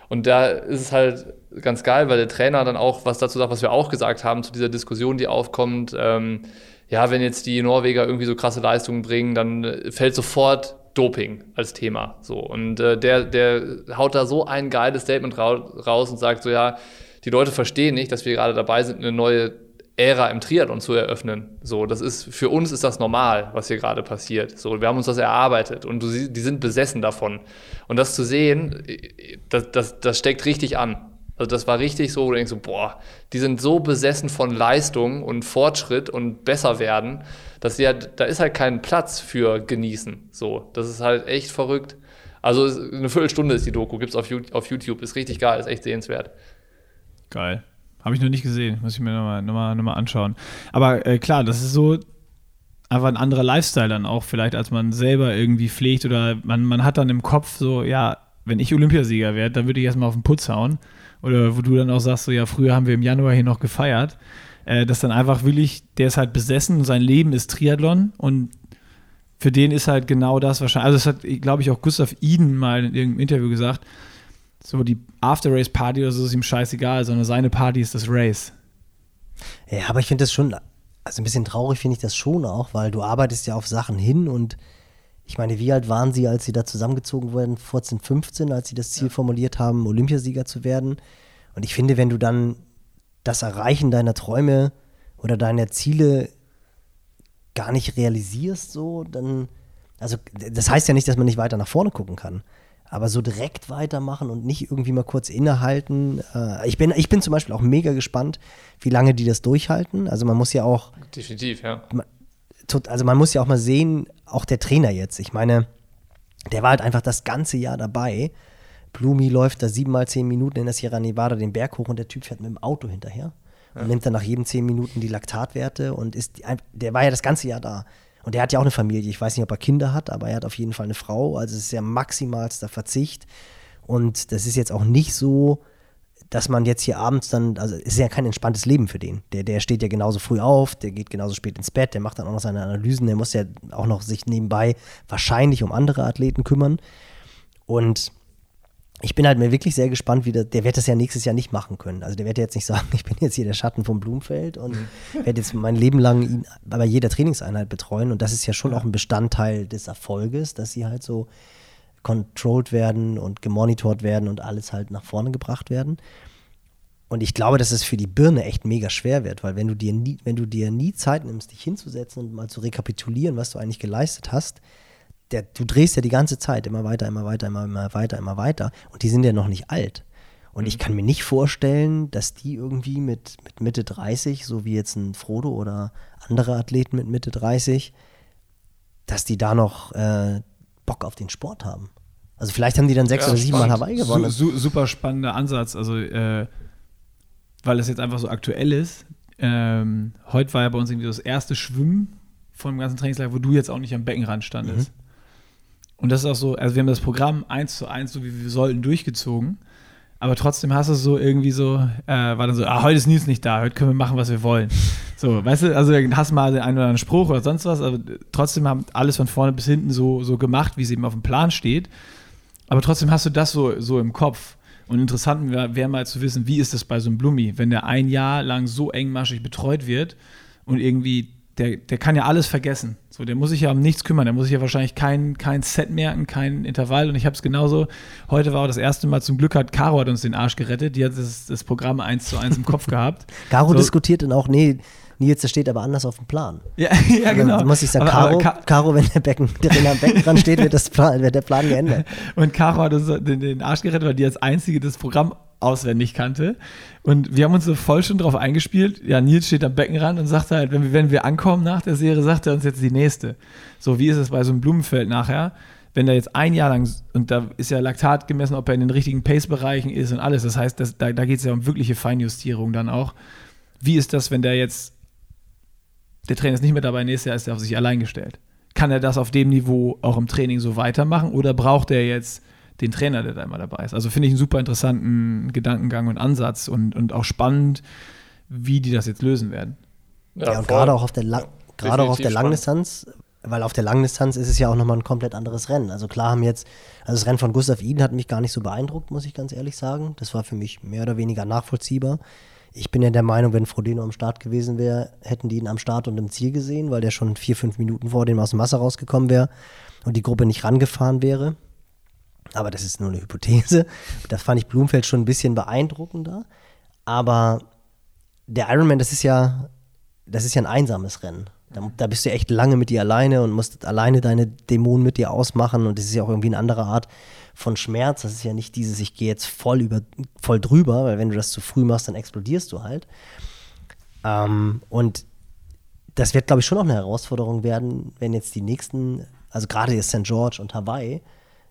Und da ist es halt ganz geil, weil der Trainer dann auch was dazu sagt, was wir auch gesagt haben zu dieser Diskussion, die aufkommt. Ähm, ja, wenn jetzt die Norweger irgendwie so krasse Leistungen bringen, dann äh, fällt sofort Doping als Thema. So. Und äh, der, der haut da so ein geiles Statement raus und sagt so, ja, die Leute verstehen nicht, dass wir gerade dabei sind, eine neue Ära im Triathlon zu eröffnen. So, das ist, für uns ist das normal, was hier gerade passiert. So, wir haben uns das erarbeitet und du, die sind besessen davon. Und das zu sehen, äh, das, das, das steckt richtig an. Also das war richtig so, wo du denkst so, boah, die sind so besessen von Leistung und Fortschritt und besser werden, dass sie halt, da ist halt kein Platz für genießen. So, das ist halt echt verrückt. Also eine Viertelstunde ist die Doku, gibt's auf, auf YouTube, ist richtig geil, ist echt sehenswert. Geil. Habe ich noch nicht gesehen, muss ich mir nochmal noch mal, noch mal anschauen. Aber äh, klar, das ist so einfach ein anderer Lifestyle dann auch vielleicht, als man selber irgendwie pflegt oder man, man hat dann im Kopf so, ja, wenn ich Olympiasieger werde, dann würde ich erstmal auf den Putz hauen oder wo du dann auch sagst, so ja, früher haben wir im Januar hier noch gefeiert, äh, dass dann einfach wirklich, der ist halt besessen, sein Leben ist Triathlon und für den ist halt genau das wahrscheinlich, also das hat, glaube ich, auch Gustav Iden mal in irgendeinem Interview gesagt, so die After-Race-Party oder so ist ihm scheißegal, sondern seine Party ist das Race. Ja, aber ich finde das schon, Also ein bisschen traurig finde ich das schon auch, weil du arbeitest ja auf Sachen hin und ich meine, wie alt waren sie, als sie da zusammengezogen wurden? 14, 15, als sie das Ziel ja. formuliert haben, Olympiasieger zu werden. Und ich finde, wenn du dann das Erreichen deiner Träume oder deiner Ziele gar nicht realisierst, so, dann, also das heißt ja nicht, dass man nicht weiter nach vorne gucken kann. Aber so direkt weitermachen und nicht irgendwie mal kurz innehalten. Äh, ich, bin, ich bin zum Beispiel auch mega gespannt, wie lange die das durchhalten. Also man muss ja auch. Definitiv, ja. Also man muss ja auch mal sehen, auch der Trainer jetzt. Ich meine, der war halt einfach das ganze Jahr dabei. Blumi läuft da siebenmal zehn Minuten in der Sierra Nevada den Berg hoch und der Typ fährt mit dem Auto hinterher und nimmt dann nach jedem zehn Minuten die Laktatwerte und ist, der war ja das ganze Jahr da. Und der hat ja auch eine Familie. Ich weiß nicht, ob er Kinder hat, aber er hat auf jeden Fall eine Frau. Also es ist ja maximalster Verzicht. Und das ist jetzt auch nicht so, dass man jetzt hier abends dann, also es ist ja kein entspanntes Leben für den. Der, der steht ja genauso früh auf, der geht genauso spät ins Bett, der macht dann auch noch seine Analysen, der muss ja auch noch sich nebenbei wahrscheinlich um andere Athleten kümmern. Und ich bin halt mir wirklich sehr gespannt, wie der, der wird das ja nächstes Jahr nicht machen können. Also der wird jetzt nicht sagen, ich bin jetzt hier der Schatten vom Blumfeld und werde jetzt mein Leben lang ihn bei jeder Trainingseinheit betreuen. Und das ist ja schon ja. auch ein Bestandteil des Erfolges, dass sie halt so controlled werden und gemonitort werden und alles halt nach vorne gebracht werden. Und ich glaube, dass es für die Birne echt mega schwer wird, weil wenn du dir nie, wenn du dir nie Zeit nimmst, dich hinzusetzen und mal zu rekapitulieren, was du eigentlich geleistet hast, der, du drehst ja die ganze Zeit immer weiter, immer weiter, immer, immer weiter, immer weiter. Und die sind ja noch nicht alt. Und ich mhm. kann mir nicht vorstellen, dass die irgendwie mit, mit Mitte 30, so wie jetzt ein Frodo oder andere Athleten mit Mitte 30, dass die da noch äh, Bock auf den Sport haben. Also vielleicht haben die dann sechs ja, oder sieben Mal Hawaii gewonnen. Su, su, super spannender Ansatz. Also äh, weil es jetzt einfach so aktuell ist. Ähm, heute war ja bei uns irgendwie das erste Schwimmen vom ganzen Trainingslager, wo du jetzt auch nicht am Beckenrand standest. Mhm. Und das ist auch so, also wir haben das Programm eins zu eins, so wie wir sollten, durchgezogen. Aber trotzdem hast du so irgendwie so, äh, war dann so, ah, heute ist Nils nicht da, heute können wir machen, was wir wollen. So, weißt du, also hast mal den einen oder anderen Spruch oder sonst was, aber trotzdem haben alles von vorne bis hinten so, so gemacht, wie es eben auf dem Plan steht. Aber trotzdem hast du das so, so im Kopf. Und interessant wäre wär mal zu wissen, wie ist das bei so einem Blummi, wenn der ein Jahr lang so engmaschig betreut wird und irgendwie der, der kann ja alles vergessen. So, der muss sich ja um nichts kümmern. Der muss sich ja wahrscheinlich kein, kein Set merken, kein Intervall. Und ich habe es genauso. Heute war auch das erste Mal zum Glück hat Caro hat uns den Arsch gerettet. Die hat das, das Programm eins zu eins im Kopf gehabt. Caro so. diskutiert dann auch, nee, Nils, das steht aber anders auf dem Plan. Ja, ja genau. Dann muss ich sagen, Caro, Caro, wenn der Becken, der am Becken dran steht, wird, das Plan, wird der Plan geändert. Und Caro hat uns den, den Arsch gerettet, weil die als einzige das Programm auswendig kannte. Und wir haben uns so voll schon drauf eingespielt. Ja, Nils steht am Beckenrand und sagt halt, wenn wir, wenn wir ankommen nach der Serie, sagt er uns jetzt die nächste. So, wie ist es bei so einem Blumenfeld nachher? Wenn er jetzt ein Jahr lang, und da ist ja Laktat gemessen, ob er in den richtigen Pace-Bereichen ist und alles. Das heißt, das, da, da geht es ja um wirkliche Feinjustierung dann auch. Wie ist das, wenn der jetzt, der Trainer ist nicht mehr dabei, nächstes Jahr ist er auf sich allein gestellt? Kann er das auf dem Niveau auch im Training so weitermachen oder braucht er jetzt den Trainer, der da immer dabei ist. Also finde ich einen super interessanten Gedankengang und Ansatz und, und auch spannend, wie die das jetzt lösen werden. Ja, ja und gerade auch auf der, La ja, gerade auch auf der Langdistanz, weil auf der Langdistanz ist es ja auch nochmal ein komplett anderes Rennen. Also klar haben jetzt, also das Rennen von Gustav Iden hat mich gar nicht so beeindruckt, muss ich ganz ehrlich sagen. Das war für mich mehr oder weniger nachvollziehbar. Ich bin ja der Meinung, wenn Frodeno am Start gewesen wäre, hätten die ihn am Start und im Ziel gesehen, weil der schon vier, fünf Minuten vor dem aus dem Wasser rausgekommen wäre und die Gruppe nicht rangefahren wäre. Aber das ist nur eine Hypothese. Das fand ich Blumfeld schon ein bisschen beeindruckender. Aber der Ironman, das ist ja, das ist ja ein einsames Rennen. Da, da, bist du echt lange mit dir alleine und musst alleine deine Dämonen mit dir ausmachen. Und das ist ja auch irgendwie eine andere Art von Schmerz. Das ist ja nicht dieses, ich gehe jetzt voll über, voll drüber, weil wenn du das zu früh machst, dann explodierst du halt. Ähm, und das wird, glaube ich, schon auch eine Herausforderung werden, wenn jetzt die nächsten, also gerade jetzt St. George und Hawaii,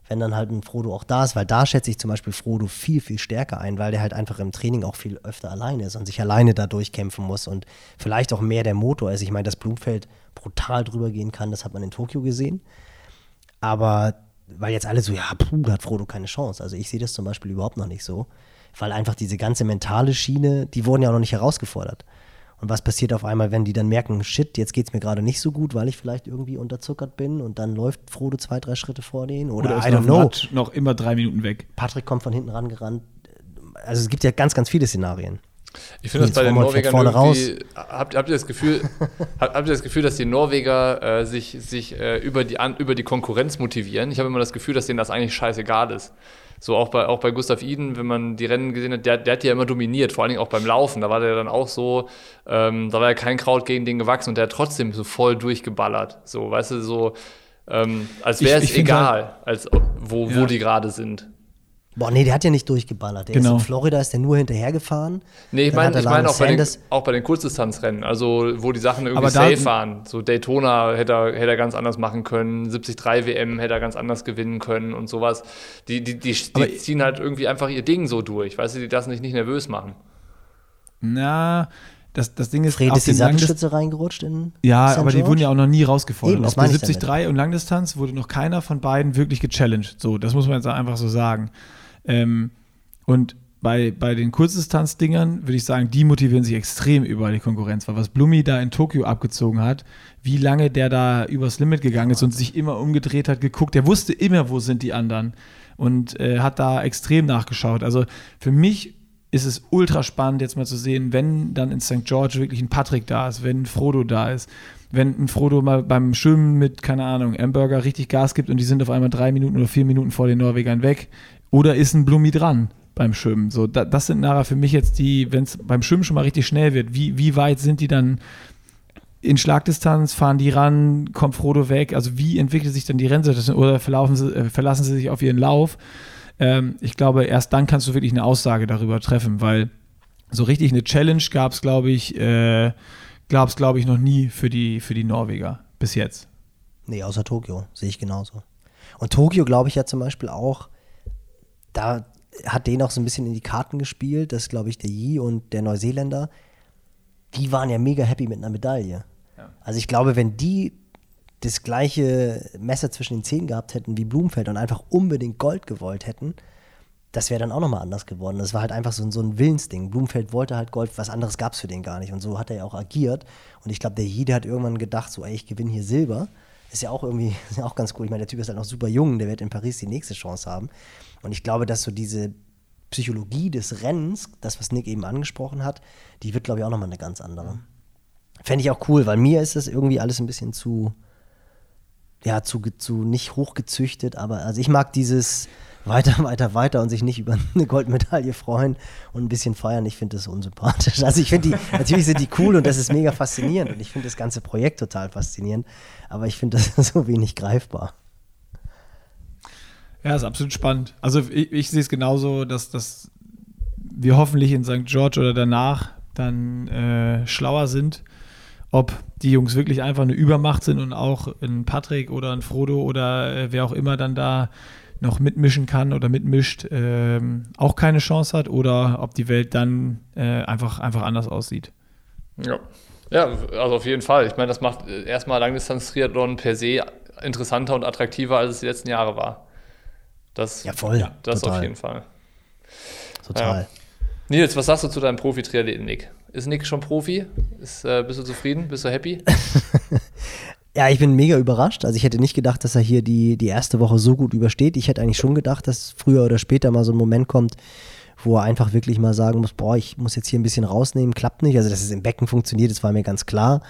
wenn dann halt ein Frodo auch da ist, weil da schätze ich zum Beispiel Frodo viel, viel stärker ein, weil der halt einfach im Training auch viel öfter alleine ist und sich alleine da durchkämpfen muss und vielleicht auch mehr der Motor ist. Ich meine, dass Blumfeld brutal drüber gehen kann, das hat man in Tokio gesehen. Aber weil jetzt alle so, ja, puh, da hat Frodo keine Chance. Also ich sehe das zum Beispiel überhaupt noch nicht so, weil einfach diese ganze mentale Schiene, die wurden ja auch noch nicht herausgefordert. Und was passiert auf einmal, wenn die dann merken, shit, jetzt geht es mir gerade nicht so gut, weil ich vielleicht irgendwie unterzuckert bin und dann läuft Frodo zwei, drei Schritte vor denen oder, oder I don't know. noch immer drei Minuten weg. Patrick kommt von hinten rangerannt. Also es gibt ja ganz, ganz viele Szenarien. Ich finde das bei den Norwegern vorne raus. Habt, habt, ihr das Gefühl, habt, habt, ihr das Gefühl, dass die Norweger äh, sich, sich äh, über, die, an, über die Konkurrenz motivieren? Ich habe immer das Gefühl, dass denen das eigentlich scheißegal ist. So auch bei, auch bei Gustav Iden, wenn man die Rennen gesehen hat, der, der hat ja immer dominiert, vor allen Dingen auch beim Laufen. Da war der dann auch so, ähm, da war ja kein Kraut gegen den gewachsen und der hat trotzdem so voll durchgeballert. So, weißt du, so ähm, als wäre es egal, halt, als wo, ja. wo die gerade sind. Boah, nee, der hat ja nicht durchgeballert. Der genau. ist in Florida, ist der nur hinterhergefahren. Nee, ich meine ich mein auch, bei den, auch bei den Kurzdistanzrennen, also wo die Sachen irgendwie safe waren. So Daytona hätte er, hätte er ganz anders machen können, 73 WM hätte er ganz anders gewinnen können und sowas. Die, die, die, die ziehen halt irgendwie einfach ihr Ding so durch, weißt du, die das nicht, nicht nervös machen. Na, das, das Ding ist. Fred ist die Sattelstütze reingerutscht in. Ja, St. aber die wurden ja auch noch nie rausgefordert. Eben, auf der 73 und Langdistanz wurde noch keiner von beiden wirklich gechallenged. So, das muss man jetzt einfach so sagen. Ähm, und bei, bei den Kurzdistanzdingern würde ich sagen, die motivieren sich extrem über die Konkurrenz, weil was Blumi da in Tokio abgezogen hat, wie lange der da übers Limit gegangen ist und sich immer umgedreht hat, geguckt, der wusste immer, wo sind die anderen und äh, hat da extrem nachgeschaut. Also für mich ist es ultra spannend, jetzt mal zu sehen, wenn dann in St. George wirklich ein Patrick da ist, wenn ein Frodo da ist, wenn ein Frodo mal beim Schwimmen mit, keine Ahnung, Hamburger richtig Gas gibt und die sind auf einmal drei Minuten oder vier Minuten vor den Norwegern weg, oder ist ein Blumi dran beim Schwimmen? So, da, das sind nachher für mich jetzt die, wenn es beim Schwimmen schon mal richtig schnell wird, wie, wie weit sind die dann in Schlagdistanz, fahren die ran, kommt Frodo weg? Also wie entwickelt sich dann die Rennsituation oder sie, äh, verlassen sie sich auf ihren Lauf? Ähm, ich glaube, erst dann kannst du wirklich eine Aussage darüber treffen, weil so richtig eine Challenge gab es, glaube ich, äh, glaube ich, noch nie für die, für die Norweger bis jetzt. Nee, außer Tokio, sehe ich genauso. Und Tokio, glaube ich, ja zum Beispiel auch da hat denen auch so ein bisschen in die Karten gespielt, dass, glaube ich, der Yi und der Neuseeländer, die waren ja mega happy mit einer Medaille. Ja. Also ich glaube, wenn die das gleiche Messer zwischen den Zähnen gehabt hätten wie Blumenfeld und einfach unbedingt Gold gewollt hätten, das wäre dann auch nochmal anders geworden. Das war halt einfach so, so ein Willensding. Blumenfeld wollte halt Gold, was anderes gab es für den gar nicht. Und so hat er ja auch agiert. Und ich glaube, der Yi, der hat irgendwann gedacht, so, ey, ich gewinne hier Silber. Ist ja auch irgendwie, ist ja auch ganz cool. Ich meine, der Typ ist halt noch super jung, der wird in Paris die nächste Chance haben. Und ich glaube, dass so diese Psychologie des Rennens, das, was Nick eben angesprochen hat, die wird, glaube ich, auch nochmal eine ganz andere. Fände ich auch cool, weil mir ist das irgendwie alles ein bisschen zu, ja, zu, zu nicht hochgezüchtet, aber also ich mag dieses weiter, weiter, weiter und sich nicht über eine Goldmedaille freuen und ein bisschen feiern. Ich finde das unsympathisch. Also ich finde die, natürlich sind die cool und das ist mega faszinierend und ich finde das ganze Projekt total faszinierend, aber ich finde das so wenig greifbar. Ja, ist absolut spannend. Also ich, ich sehe es genauso, dass, dass wir hoffentlich in St. George oder danach dann äh, schlauer sind, ob die Jungs wirklich einfach eine Übermacht sind und auch ein Patrick oder ein Frodo oder äh, wer auch immer dann da noch mitmischen kann oder mitmischt, äh, auch keine Chance hat oder ob die Welt dann äh, einfach, einfach anders aussieht. Ja. Ja, also auf jeden Fall. Ich meine, das macht äh, erstmal Langdistanz-Triathlon per se interessanter und attraktiver, als es die letzten Jahre war. Das, ja, voll. Ja, das total. auf jeden Fall. Total. Ja. Nils, was sagst du zu deinem Profi-Triathleten, Nick? Ist Nick schon Profi? Ist, äh, bist du zufrieden? Bist du happy? ja, ich bin mega überrascht. Also ich hätte nicht gedacht, dass er hier die, die erste Woche so gut übersteht. Ich hätte eigentlich schon gedacht, dass früher oder später mal so ein Moment kommt, wo er einfach wirklich mal sagen muss, boah, ich muss jetzt hier ein bisschen rausnehmen, klappt nicht. Also dass es im Becken funktioniert, das war mir ganz klar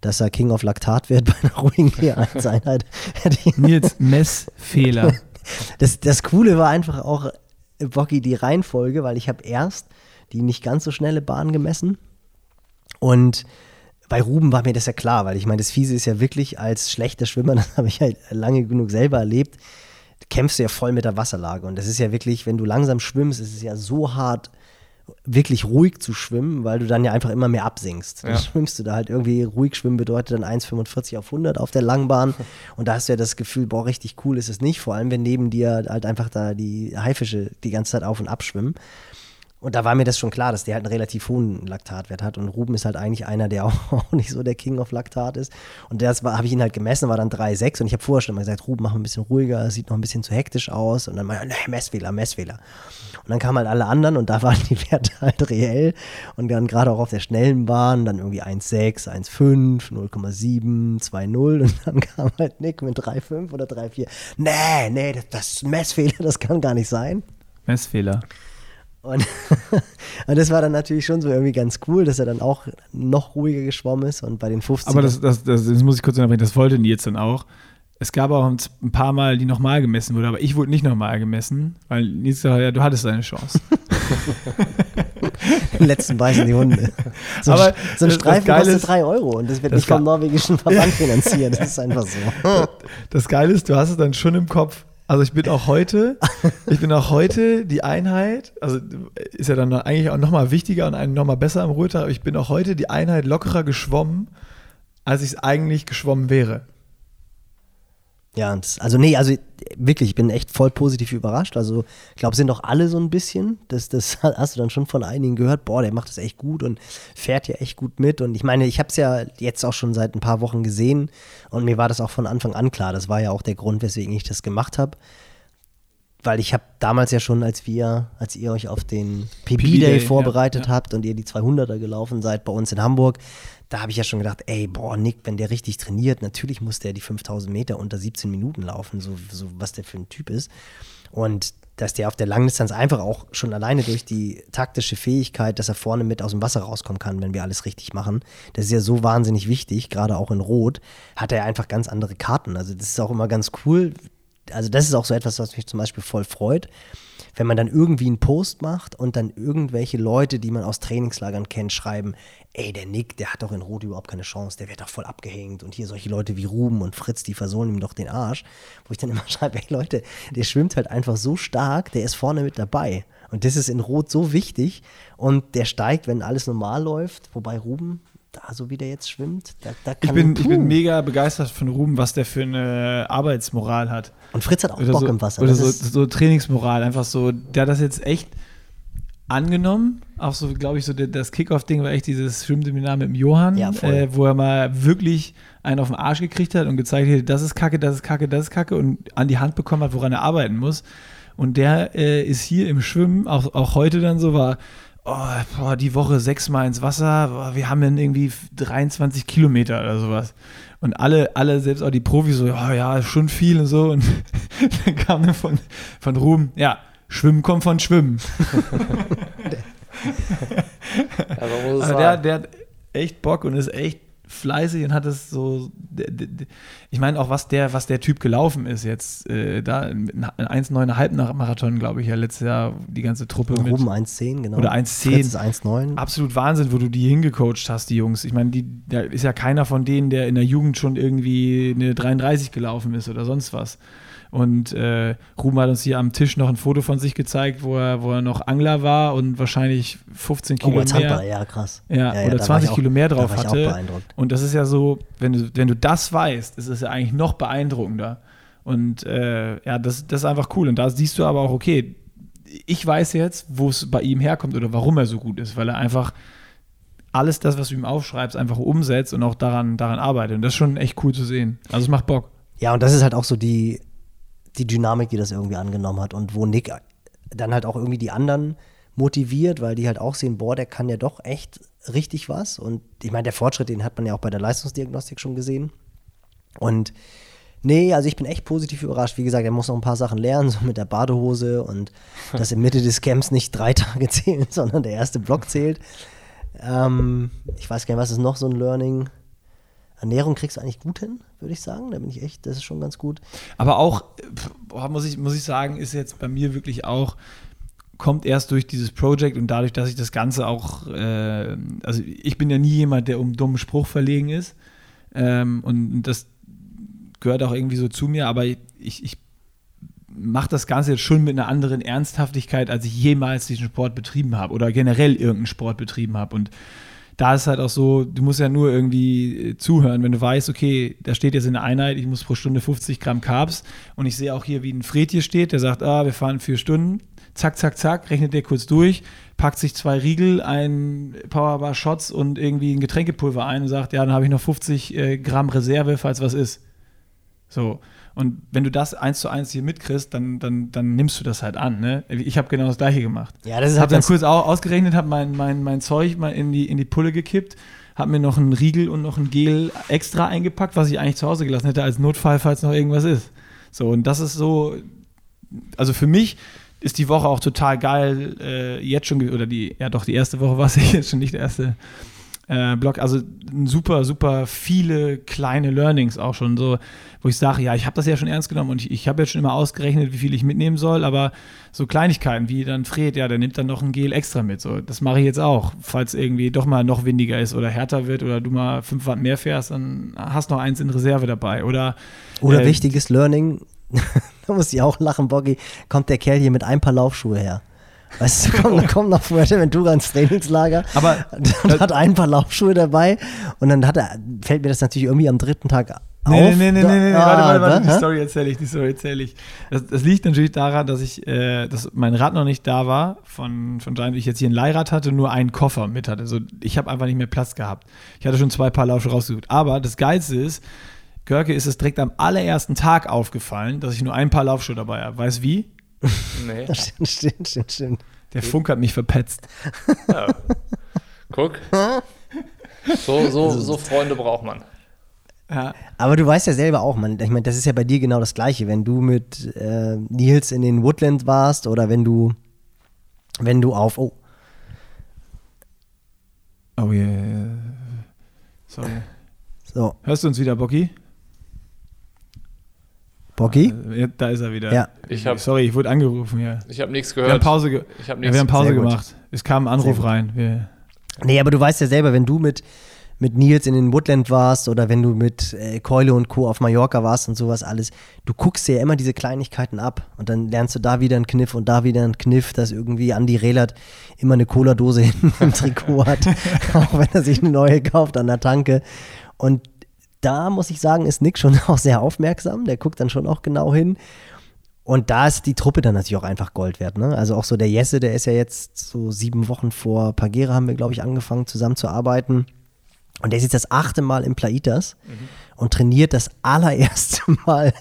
dass er King of Laktat wird bei einer ruhigen G1-Einheit. Nils Messfehler. Das, das Coole war einfach auch, Bocky, die Reihenfolge, weil ich habe erst die nicht ganz so schnelle Bahn gemessen. Und bei Ruben war mir das ja klar, weil ich meine, das Fiese ist ja wirklich als schlechter Schwimmer, das habe ich halt lange genug selber erlebt, kämpfst du ja voll mit der Wasserlage. Und das ist ja wirklich, wenn du langsam schwimmst, ist es ja so hart, wirklich ruhig zu schwimmen, weil du dann ja einfach immer mehr absinkst. Dann ja. schwimmst du da halt irgendwie ruhig schwimmen bedeutet dann 1,45 auf 100 auf der Langbahn und da hast du ja das Gefühl, boah, richtig cool ist es nicht, vor allem wenn neben dir halt einfach da die Haifische die ganze Zeit auf und ab schwimmen. Und da war mir das schon klar, dass der halt einen relativ hohen Laktatwert hat. Und Ruben ist halt eigentlich einer, der auch nicht so der King of Laktat ist. Und das habe ich ihn halt gemessen, war dann 3,6. Und ich habe vorher schon mal gesagt, Ruben, mach mal ein bisschen ruhiger, sieht noch ein bisschen zu hektisch aus. Und dann meinte er, Messfehler, Messfehler. Und dann kamen halt alle anderen und da waren die Werte halt reell. Und dann gerade auch auf der schnellen Bahn, dann irgendwie 1,6, 1,5, 0,7, 2,0. Und dann kam halt Nick mit 3,5 oder 3,4. Nee, nee, das, das Messfehler, das kann gar nicht sein. Messfehler. Und, und, das war dann natürlich schon so irgendwie ganz cool, dass er dann auch noch ruhiger geschwommen ist und bei den 50 Aber das, das, das, das muss ich kurz unterbrechen, das wollte Nils dann auch. Es gab auch ein paar Mal, die nochmal gemessen wurde, aber ich wurde nicht nochmal gemessen, weil Nils sagte, ja, du hattest deine Chance. Den letzten beißen die Hunde. So, aber so ein Streifen kostet 3 Euro und das wird das nicht vom norwegischen Verband finanziert. Das ist einfach so. Das Geile ist, du hast es dann schon im Kopf. Also ich bin auch heute, ich bin auch heute die Einheit, also ist ja dann eigentlich auch nochmal wichtiger und nochmal besser im Ruhetag, aber ich bin auch heute die Einheit lockerer geschwommen, als ich es eigentlich geschwommen wäre. Ja, und, also nee, also wirklich, ich bin echt voll positiv überrascht. Also ich glaube, sind doch alle so ein bisschen. Das, das hast du dann schon von einigen gehört. Boah, der macht das echt gut und fährt ja echt gut mit. Und ich meine, ich habe es ja jetzt auch schon seit ein paar Wochen gesehen und mir war das auch von Anfang an klar. Das war ja auch der Grund, weswegen ich das gemacht habe. Weil ich habe damals ja schon, als wir, als ihr euch auf den PB-Day vorbereitet ja, ja. habt und ihr die 200er gelaufen seid bei uns in Hamburg, da habe ich ja schon gedacht, ey, boah, Nick, wenn der richtig trainiert, natürlich muss der die 5000 Meter unter 17 Minuten laufen, so, so was der für ein Typ ist. Und dass der auf der Langdistanz einfach auch schon alleine durch die taktische Fähigkeit, dass er vorne mit aus dem Wasser rauskommen kann, wenn wir alles richtig machen, das ist ja so wahnsinnig wichtig, gerade auch in Rot, hat er einfach ganz andere Karten. Also das ist auch immer ganz cool. Also das ist auch so etwas, was mich zum Beispiel voll freut wenn man dann irgendwie einen Post macht und dann irgendwelche Leute, die man aus Trainingslagern kennt, schreiben, ey, der Nick, der hat doch in Rot überhaupt keine Chance, der wird doch voll abgehängt. Und hier solche Leute wie Ruben und Fritz, die versohlen ihm doch den Arsch. Wo ich dann immer schreibe, ey Leute, der schwimmt halt einfach so stark, der ist vorne mit dabei. Und das ist in Rot so wichtig. Und der steigt, wenn alles normal läuft, wobei Ruben, da, so wie der jetzt schwimmt, da, da kann ich bin, ich bin mega begeistert von Ruben, was der für eine Arbeitsmoral hat. Und Fritz hat auch oder Bock so, im Wasser. Oder so, so, Trainingsmoral, einfach so, der hat das jetzt echt angenommen. Auch so, glaube ich, so das Kickoff-Ding war echt dieses Schwimmseminar mit dem Johann, ja, äh, wo er mal wirklich einen auf den Arsch gekriegt hat und gezeigt hat, das ist Kacke, das ist Kacke, das ist Kacke und an die Hand bekommen hat, woran er arbeiten muss. Und der äh, ist hier im Schwimmen, auch, auch heute dann so, war, oh, die Woche sechsmal ins Wasser, wir haben dann irgendwie 23 Kilometer oder sowas. Und alle, alle, selbst auch die Profis, so, oh, ja, schon viel und so. Und dann kam dann von, von Ruhm, ja, Schwimmen kommt von Schwimmen. also der, der hat echt Bock und ist echt fleißig und hat es so. Ich meine auch, was der, was der Typ gelaufen ist jetzt. Äh, da 1,9 Halbmarathon, glaube ich, ja letztes Jahr die ganze Truppe. Mit, oben 1,10, genau. Oder 1,10. 1,9. Absolut Wahnsinn, wo du die hingecoacht hast, die Jungs. Ich meine, da ist ja keiner von denen, der in der Jugend schon irgendwie eine 33 gelaufen ist oder sonst was. Und äh, Ruben hat uns hier am Tisch noch ein Foto von sich gezeigt, wo er, wo er noch Angler war und wahrscheinlich 15 Kilo oh, mehr. Ja, krass. Ja, ja, oder 20 auch, Kilo mehr drauf hatte. Und das ist ja so, wenn du, wenn du das weißt, ist es ja eigentlich noch beeindruckender. Und äh, ja, das, das ist einfach cool. Und da siehst du aber auch, okay, ich weiß jetzt, wo es bei ihm herkommt oder warum er so gut ist, weil er einfach alles das, was du ihm aufschreibst, einfach umsetzt und auch daran, daran arbeitet. Und das ist schon echt cool zu sehen. Also es macht Bock. Ja, und das ist halt auch so die, die Dynamik, die das irgendwie angenommen hat und wo Nick dann halt auch irgendwie die anderen motiviert, weil die halt auch sehen, boah, der kann ja doch echt richtig was. Und ich meine, der Fortschritt, den hat man ja auch bei der Leistungsdiagnostik schon gesehen. Und nee, also ich bin echt positiv überrascht. Wie gesagt, er muss noch ein paar Sachen lernen, so mit der Badehose und dass in Mitte des Camps nicht drei Tage zählen, sondern der erste Block zählt. Ähm, ich weiß gar nicht, was ist noch so ein Learning? Ernährung kriegst du eigentlich gut hin, würde ich sagen. Da bin ich echt, das ist schon ganz gut. Aber auch, boah, muss, ich, muss ich sagen, ist jetzt bei mir wirklich auch, kommt erst durch dieses Projekt und dadurch, dass ich das Ganze auch, äh, also ich bin ja nie jemand, der um dummen Spruch verlegen ist. Ähm, und das gehört auch irgendwie so zu mir, aber ich, ich mache das Ganze jetzt schon mit einer anderen Ernsthaftigkeit, als ich jemals diesen Sport betrieben habe oder generell irgendeinen Sport betrieben habe. Und da ist halt auch so, du musst ja nur irgendwie äh, zuhören, wenn du weißt, okay, da steht jetzt in der Einheit, ich muss pro Stunde 50 Gramm Carbs und ich sehe auch hier, wie ein Fred hier steht, der sagt, ah, wir fahren vier Stunden, zack, zack, zack, rechnet der kurz durch, packt sich zwei Riegel, ein Powerbar Shots und irgendwie ein Getränkepulver ein und sagt, ja, dann habe ich noch 50 äh, Gramm Reserve, falls was ist. So. Und wenn du das eins zu eins hier mitkriegst, dann, dann, dann nimmst du das halt an. Ne? Ich habe genau das gleiche gemacht. Ja, das ist halt habe dann kurz ausgerechnet, habe mein, mein, mein Zeug mal in die, in die Pulle gekippt, habe mir noch einen Riegel und noch ein Gel extra eingepackt, was ich eigentlich zu Hause gelassen hätte als Notfall, falls noch irgendwas ist. So, und das ist so, also für mich, ist die Woche auch total geil. Äh, jetzt schon, oder die, ja doch, die erste Woche war es jetzt schon nicht der erste äh, Blog. Also super, super viele kleine Learnings auch schon so, wo ich sage, ja, ich habe das ja schon ernst genommen und ich, ich habe jetzt schon immer ausgerechnet, wie viel ich mitnehmen soll, aber so Kleinigkeiten wie dann Fred, ja, der nimmt dann noch ein Gel extra mit. So, das mache ich jetzt auch. Falls irgendwie doch mal noch windiger ist oder härter wird oder du mal fünf Watt mehr fährst, dann hast noch eins in Reserve dabei. Oder, Oder äh, wichtiges Learning, da muss ich auch lachen, Boggy, kommt der Kerl hier mit ein paar Laufschuhe her. Weißt du, kommt, kommt nach Fuerteventura ins Trainingslager Aber- und hat ein paar Laufschuhe dabei und dann hat er, fällt mir das natürlich irgendwie am dritten Tag auf. Nee, nee, nee, nee, nee, nee. Ah, warte, warte, warte, die hä? Story erzähle ich, die Story erzähle ich. Das, das liegt natürlich daran, dass ich, äh, dass mein Rad noch nicht da war, von, von Giant, ich jetzt hier ein Leihrad hatte, nur einen Koffer mit hatte. Also ich habe einfach nicht mehr Platz gehabt. Ich hatte schon zwei Paar Laufschuhe rausgesucht. Aber das Geilste ist, Görke ist es direkt am allerersten Tag aufgefallen, dass ich nur ein Paar Laufschuhe dabei habe. Weißt wie? Nee. Stimmt, stimmt, stimmt, stimmt. Der Funk hat mich verpetzt. Ja. Guck. So, so, so Freunde braucht man. Ja. Aber du weißt ja selber auch, man, ich meine, das ist ja bei dir genau das Gleiche, wenn du mit äh, Nils in den Woodland warst oder wenn du, wenn du auf, oh, Oh yeah. Sorry. so, Hörst du uns wieder, Bocky? Boggy? Äh, ja, Da ist er wieder. Ja. Ich hab- Sorry, ich wurde angerufen hier. Ich habe nichts Wir haben gehört. Pause, ge Ich habe ja, wir haben Pause gemacht. Es kam ein Anruf rein. Wir, Nee, aber du weißt ja selber, wenn du mit, mit Nils in den Woodland warst oder wenn du mit äh, Keule und Co. auf Mallorca warst und sowas alles, du guckst dir ja immer diese Kleinigkeiten ab und dann lernst du da wieder einen Kniff und da wieder einen Kniff, dass irgendwie Andi Rehlert immer eine Cola-Dose hinten im Trikot hat, auch wenn er sich eine neue kauft an der Tanke. Und da muss ich sagen, ist Nick schon auch sehr aufmerksam, der guckt dann schon auch genau hin. Und da ist die Truppe dann natürlich auch einfach Gold wert. Ne? Also auch so der Jesse, der ist ja jetzt so sieben Wochen vor Pagera, haben wir, glaube ich, angefangen zusammen zu arbeiten. Und der ist jetzt das achte Mal im Plaitas und trainiert das allererste Mal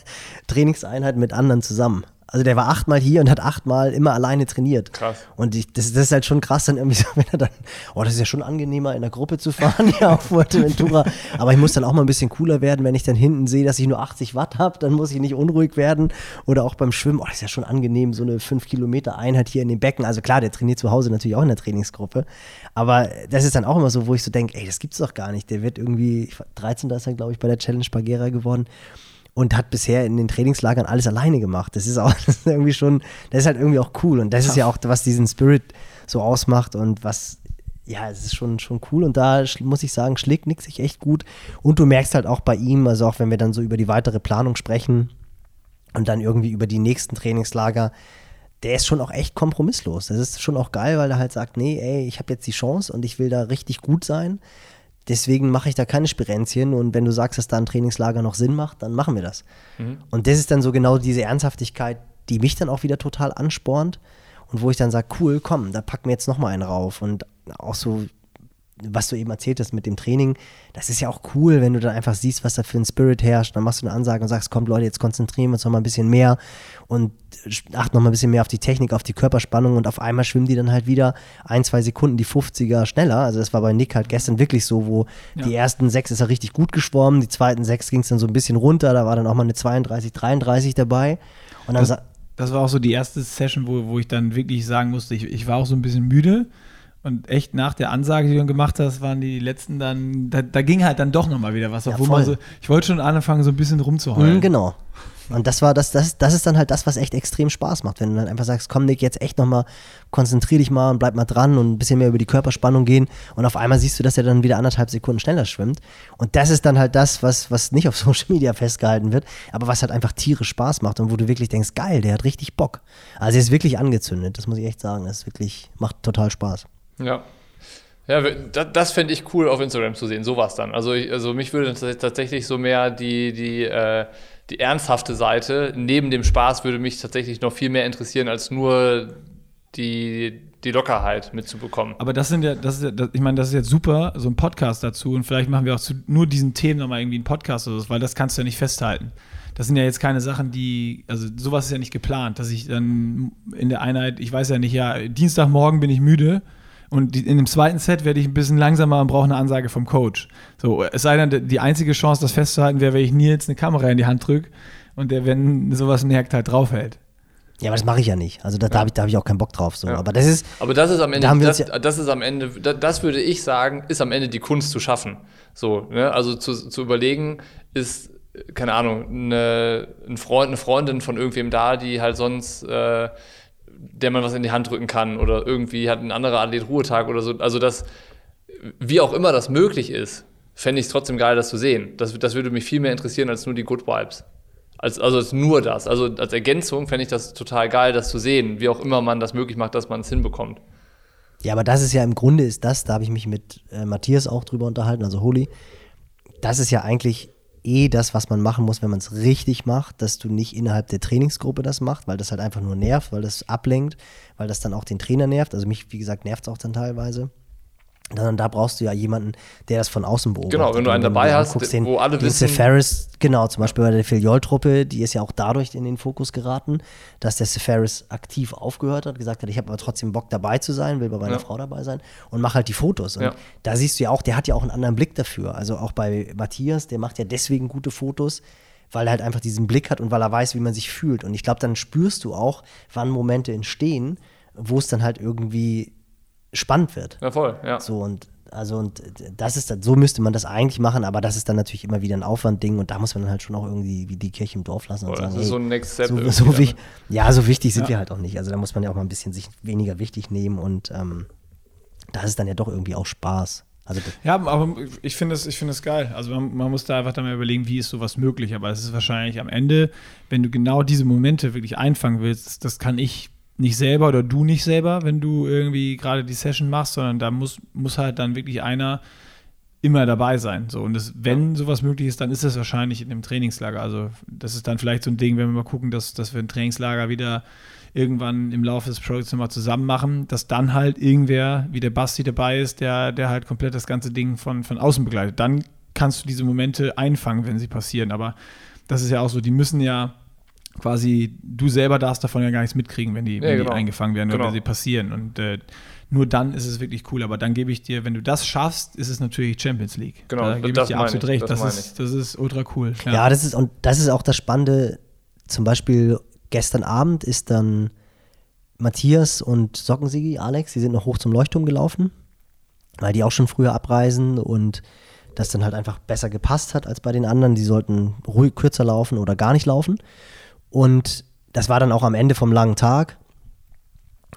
Trainingseinheit mit anderen zusammen. Also der war achtmal hier und hat achtmal immer alleine trainiert. Krass. Und ich, das, das ist halt schon krass, dann irgendwie so, wenn er dann, oh, das ist ja schon angenehmer, in der Gruppe zu fahren, ja, auf Fuerteventura. Aber ich muss dann auch mal ein bisschen cooler werden, wenn ich dann hinten sehe, dass ich nur 80 Watt habe, dann muss ich nicht unruhig werden. Oder auch beim Schwimmen, oh, das ist ja schon angenehm, so eine 5 Kilometer Einheit hier in den Becken. Also klar, der trainiert zu Hause natürlich auch in der Trainingsgruppe. Aber das ist dann auch immer so, wo ich so denke, ey, das gibt's doch gar nicht. Der wird irgendwie, ich war- 13. ist er, glaube ich, bei der Challenge Pagera geworden und hat bisher in den Trainingslagern alles alleine gemacht. Das ist auch das ist irgendwie schon, das ist halt irgendwie auch cool. Und das ist ja auch, was diesen Spirit so ausmacht und was, ja, es ist schon, schon cool. Und da muss ich sagen, schlägt Nick sich echt gut. Und du merkst halt auch bei ihm, also auch wenn wir dann so über die weitere Planung sprechen und dann irgendwie über die nächsten Trainingslager, der ist schon auch echt kompromisslos. Das ist schon auch geil, weil er halt sagt, nee, ey, ich habe jetzt die Chance und ich will da richtig gut sein. Deswegen mache ich da keine Spirenzchen und wenn du sagst, dass da ein Trainingslager noch Sinn macht, dann machen wir das. Und das ist dann so genau diese Ernsthaftigkeit, die mich dann auch wieder total anspornt und wo ich dann sage, cool, komm, da packen wir jetzt nochmal einen rauf. Und auch so, was du eben erzählt hast mit dem Training, das ist ja auch cool, wenn du dann einfach siehst, was da für ein Spirit herrscht, dann machst du eine Ansage und sagst, komm Leute, jetzt konzentrieren wir uns nochmal ein bisschen mehr und achten nochmal ein bisschen mehr auf die Technik, auf die Körperspannung und auf einmal schwimmen die dann halt wieder ein, zwei Sekunden die 50er schneller. Also das war bei Nick halt gestern wirklich so, wo die ersten sechs ist er richtig gut geschwommen, die zweiten sechs ging es dann so ein bisschen runter, da war dann auch mal eine 32, 33 dabei und dann das, das war auch so die erste Session, wo, wo ich dann wirklich sagen musste, ich, ich war auch so ein bisschen müde. Und echt nach der Ansage, die du dann gemacht hast, waren die letzten dann, da, da ging halt dann doch nochmal wieder was. Ja, Obwohl man voll. so, ich wollte schon anfangen, so ein bisschen rumzuheulen. Mhm, genau. Und das war das, das, das ist dann halt das, was echt extrem Spaß macht, wenn du dann einfach sagst, komm Nick, jetzt echt nochmal, konzentrier dich mal und bleib mal dran und ein bisschen mehr über die Körperspannung gehen. Und auf einmal siehst du, dass er dann wieder anderthalb Sekunden schneller schwimmt. Und das ist dann halt das, was, was nicht auf Social Media festgehalten wird, aber was halt einfach tierisch Spaß macht und wo du wirklich denkst, geil, der hat richtig Bock. Also er ist wirklich angezündet, das muss ich echt sagen. Das ist wirklich, macht total Spaß. Ja. Ja, das, das fände ich cool auf Instagram zu sehen, sowas dann. Also, ich, also mich würde tats- tatsächlich so mehr die, die, äh, die ernsthafte Seite neben dem Spaß würde mich tatsächlich noch viel mehr interessieren, als nur die, die Lockerheit mitzubekommen. Aber das sind ja, das ist ja, das, ich meine, das ist jetzt super, so ein Podcast dazu und vielleicht machen wir auch zu nur diesen Themen nochmal irgendwie einen Podcast oder so, weil das kannst du ja nicht festhalten. Das sind ja jetzt keine Sachen, die, also sowas ist ja nicht geplant, dass ich dann in der Einheit, ich weiß ja nicht, ja, Dienstagmorgen bin ich müde und die, in dem zweiten Set werde ich ein bisschen langsamer und brauche eine Ansage vom Coach. So, es sei denn, die einzige Chance, das festzuhalten, wäre, wenn ich Nils eine Kamera in die Hand drücke und der, wenn sowas merkt, halt draufhält. Ja, aber das mache ich ja nicht. Also da, da habe ich, da hab ich auch keinen Bock drauf. So. Ja. Aber das ist, Aber das ist am Ende, Da das, ja- das ist am Ende, das, das würde ich sagen, ist am Ende die Kunst zu schaffen. So, ne? Also zu, zu überlegen, ist, keine Ahnung, eine, ein Freund, eine Freundin von irgendwem da, die halt sonst, äh, der man was in die Hand drücken kann oder irgendwie hat ein anderer Athlet Ruhetag oder so. Also das, wie auch immer das möglich ist, fände ich es trotzdem geil, das zu sehen. Das, das würde mich viel mehr interessieren als nur die Good Vibes. Als, also als nur das. Also als Ergänzung fände ich das total geil, das zu sehen, wie auch immer man das möglich macht, dass man es hinbekommt. Ja, aber das ist ja im Grunde ist das, da habe ich mich mit äh, Matthias auch drüber unterhalten, also Holi. Das ist ja eigentlich eh das, was man machen muss, wenn man es richtig macht, dass du nicht innerhalb der Trainingsgruppe das machst, weil das halt einfach nur nervt, weil das ablenkt, weil das dann auch den Trainer nervt. Also mich, wie gesagt, nervt es auch dann teilweise. Dann, da brauchst du ja jemanden, der das von außen beobachtet. Genau, wenn du einen dabei hast, anguckst, wo alle den wissen- Cefaris, genau, zum Beispiel bei der Filiol-Truppe, die ist ja auch dadurch in den Fokus geraten, dass der Cefaris aktiv aufgehört hat, gesagt hat, ich habe aber trotzdem Bock dabei zu sein, will bei meiner Ja. Frau dabei sein und mach halt die Fotos. Und Ja. da siehst du ja auch, der hat ja auch einen anderen Blick dafür. Also auch bei Matthias, der macht ja deswegen gute Fotos, weil er halt einfach diesen Blick hat und weil er weiß, wie man sich fühlt. Und ich glaube, dann spürst du auch, wann Momente entstehen, wo es dann halt irgendwie spannend wird. Ja, voll, ja. So und also und das ist dann, so müsste man das eigentlich machen, aber das ist dann natürlich immer wieder ein Aufwandding und da muss man dann halt schon auch irgendwie wie die Kirche im Dorf lassen und Voll, sagen, das ist ey, so ein Next Step so, so wich, ne? ja, so wichtig sind Ja. wir halt auch nicht. Also da muss man ja auch mal ein bisschen sich weniger wichtig nehmen und ähm, da ist dann ja doch irgendwie auch Spaß. Also Ja, aber ich finde es ich finde es geil. Also man, man muss da einfach dann mal überlegen, wie ist sowas möglich. Aber es ist wahrscheinlich am Ende, wenn du genau diese Momente wirklich einfangen willst, das kann ich nicht selber oder du nicht selber, wenn du irgendwie gerade die Session machst, sondern da muss, muss halt dann wirklich einer immer dabei sein. So, und das, wenn sowas möglich ist, dann ist das wahrscheinlich in dem Trainingslager. Also das ist dann vielleicht so ein Ding, wenn wir mal gucken, dass, dass wir ein Trainingslager wieder irgendwann im Laufe des Projekts nochmal zusammen machen, dass dann halt irgendwer, wie der Basti dabei ist, der, der halt komplett das ganze Ding von, von außen begleitet. Dann kannst du diese Momente einfangen, wenn sie passieren. Aber das ist ja auch so, die müssen ja quasi, du selber darfst davon ja gar nichts mitkriegen, wenn die, wenn genau. die eingefangen werden oder Genau. wenn sie passieren. Und äh, nur dann ist es wirklich cool. Aber dann gebe ich dir, wenn du das schaffst, ist es natürlich Champions League. Genau, da gebe ich das dir absolut ich, recht. das Das, ist, das ist ultra cool. ja. das ist und das ist auch das Spannende. Zum Beispiel gestern Abend ist dann Matthias und Sockensigi, Alex, die sind noch hoch zum Leuchtturm gelaufen, weil die auch schon früher abreisen und das dann halt einfach besser gepasst hat als bei den anderen. Die sollten ruhig kürzer laufen oder gar nicht laufen. Und das war dann auch am Ende vom langen Tag.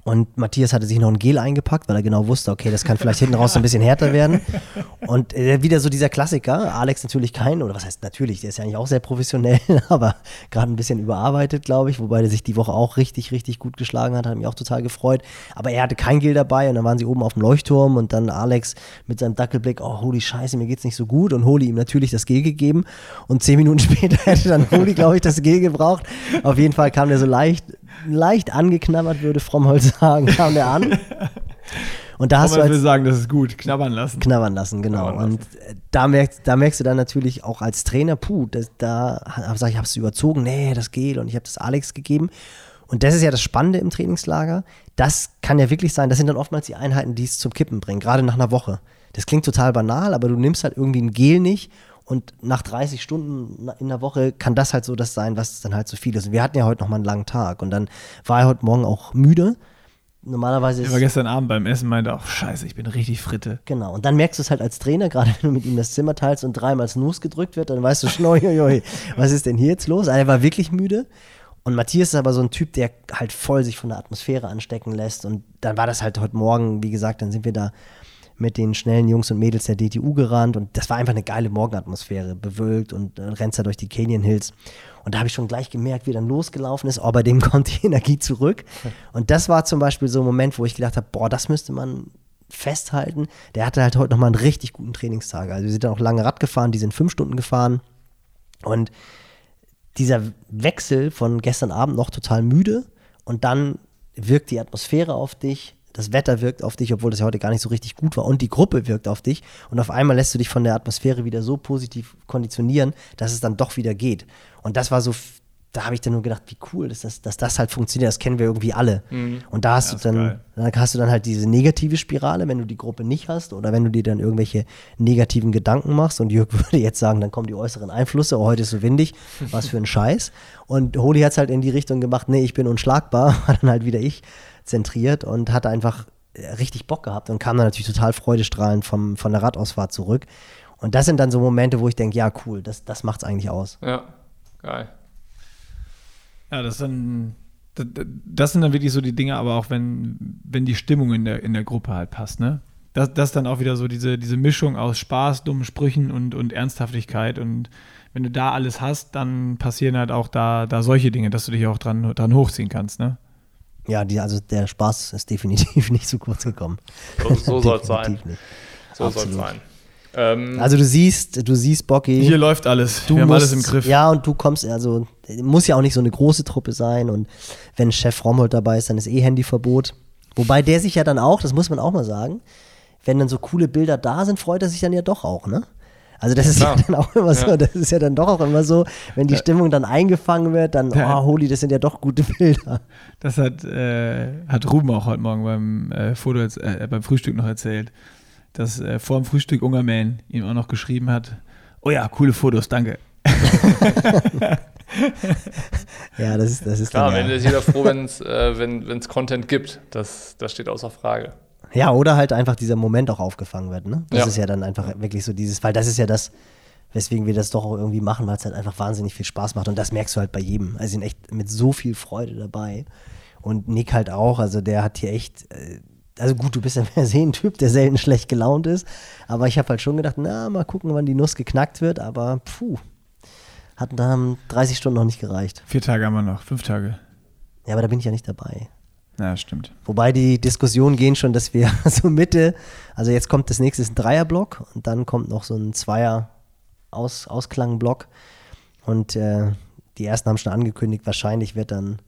Und Matthias hatte sich noch ein Gel eingepackt, weil er genau wusste, okay, das kann vielleicht hinten raus so ein bisschen härter werden. Und äh, wieder so dieser Klassiker, Alex natürlich kein, oder was heißt natürlich, der ist ja eigentlich auch sehr professionell, aber gerade ein bisschen überarbeitet, glaube ich, wobei der sich die Woche auch richtig, richtig gut geschlagen hat, hat mich auch total gefreut. Aber er hatte kein Gel dabei und dann waren sie oben auf dem Leuchtturm und dann Alex mit seinem Dackelblick, oh, holy Scheiße, mir geht's nicht so gut und Holi ihm natürlich das Gel gegeben und zehn Minuten später hätte dann Holi, glaube ich, das Gel gebraucht. Auf jeden Fall kam der so leicht, leicht angeknabbert, würde Frommholz sagen, kam der an. Und da hast du ich will als sagen, das ist gut. Knabbern lassen. knabbern lassen, genau. Knabbern Und äh, da merkst, da merkst du dann natürlich auch als Trainer, puh, das, da sag ich, habe es überzogen, nee, das Gel und ich habe das Alex gegeben. Und das ist ja das Spannende im Trainingslager. Das kann ja wirklich sein, das sind dann oftmals die Einheiten, die es zum Kippen bringen, gerade nach einer Woche. Das klingt total banal, aber du nimmst halt irgendwie ein Gel nicht und nach 30 Stunden in der Woche kann das halt so das sein, was dann halt so viel ist. Und wir hatten ja heute noch mal einen langen Tag und dann war er heute Morgen auch müde. Normalerweise Ich ist war gestern Abend beim Essen meinte auch, scheiße, ich bin richtig fritte. Genau, und dann merkst du es halt als Trainer, gerade wenn du mit ihm das Zimmer teilst und dreimal Snooze gedrückt wird, dann weißt du schon, oi, was ist denn hier jetzt los? Also er war wirklich müde. Und Matthias ist aber so ein Typ, der halt voll sich von der Atmosphäre anstecken lässt. Und dann war das halt heute Morgen, wie gesagt, dann sind wir da mit den schnellen Jungs und Mädels der DTU gerannt und das war einfach eine geile Morgenatmosphäre, bewölkt und äh, rennst da durch die Canyon Hills. Und da habe ich schon gleich gemerkt, wie dann losgelaufen ist, oh, bei dem kommt die Energie zurück. Und das war zum Beispiel so ein Moment, wo ich gedacht habe, boah, das müsste man festhalten. Der hatte halt heute nochmal einen richtig guten Trainingstag. Also wir sind dann auch lange Rad gefahren, die sind fünf Stunden gefahren. Und dieser Wechsel von gestern Abend noch total müde und dann wirkt die Atmosphäre auf dich, das Wetter wirkt auf dich, obwohl das ja heute gar nicht so richtig gut war und die Gruppe wirkt auf dich und auf einmal lässt du dich von der Atmosphäre wieder so positiv konditionieren, dass es dann doch wieder geht. Und das war so da habe ich dann nur gedacht, wie cool, dass das, dass das halt funktioniert. Das kennen wir irgendwie alle. Mhm. Und da hast Ja, du dann, dann hast du dann halt diese negative Spirale, wenn du die Gruppe nicht hast oder wenn du dir dann irgendwelche negativen Gedanken machst. Und Jörg würde jetzt sagen, dann kommen die äußeren Einflüsse, oh, heute ist so windig, was für ein Scheiß. Und Holi hat es halt in die Richtung gemacht, nee, ich bin unschlagbar, war dann halt wieder ich zentriert und hatte einfach äh, richtig Bock gehabt und kam dann natürlich total freudestrahlend vom, von der Radausfahrt zurück. Und das sind dann so Momente, wo ich denke, ja, cool, das, das macht's eigentlich aus. Ja, geil. Ja, das dann, das, sind dann wirklich so die Dinge, aber auch wenn, wenn die Stimmung in der, in der Gruppe halt passt, ne? Das, das ist dann auch wieder so diese, diese Mischung aus Spaß, dummen Sprüchen und, und Ernsthaftigkeit. Und wenn du da alles hast, dann passieren halt auch da, da solche Dinge, dass du dich auch dran, dran hochziehen kannst, ne? Ja, die, also der Spaß ist definitiv nicht zu kurz gekommen. So, so soll es sein. Nicht. So soll es sein. Ähm, Also du siehst, du siehst Bocky. Hier läuft alles. du Wir haben musst, alles im Griff. Ja, und du kommst, also muss ja auch nicht so eine große Truppe sein. Und wenn Chef Romhold dabei ist, dann ist eh Handyverbot. Wobei der sich ja dann auch, das muss man auch mal sagen, wenn dann so coole Bilder da sind, freut er sich dann ja doch auch, ne? Also das ist ja klar. dann auch immer so, Ja. das ist ja dann doch auch immer so, wenn die Stimmung dann eingefangen wird, dann, Ja. oh, holy, das sind ja doch gute Bilder. Das hat, äh, hat Ruben auch heute Morgen beim, äh, Foto, jetzt- äh, beim Frühstück noch erzählt, dass äh, vor dem Frühstück Ungerman ihm auch noch geschrieben hat, oh ja, coole Fotos, danke. Ja, das ist, das ist klar, dann, ja. ist jeder froh, wenn's, äh, wenn es Content gibt. Das, das steht außer Frage. Ja, oder halt einfach dieser Moment auch aufgefangen wird, ne? Das Ja. ist ja dann einfach wirklich so dieses, weil das ist ja das, weswegen wir das doch auch irgendwie machen, weil es halt einfach wahnsinnig viel Spaß macht und das merkst du halt bei jedem. Also sind echt mit so viel Freude dabei und Nick halt auch, also der hat hier echt, äh, also gut, du bist ja per se ein Typ, der selten schlecht gelaunt ist, aber ich habe halt schon gedacht, na, mal gucken, wann die Nuss geknackt wird, aber puh, hatten da haben 30 Stunden noch nicht gereicht. Vier Tage haben wir noch, fünf Tage. Ja, aber da bin ich ja nicht dabei. Ja, stimmt. Wobei die Diskussionen gehen schon, dass wir so Mitte, also jetzt kommt das nächste ist ein Dreierblock und dann kommt noch so ein Zweier Aus, Ausklangblock und äh, die ersten haben schon angekündigt, wahrscheinlich wird dann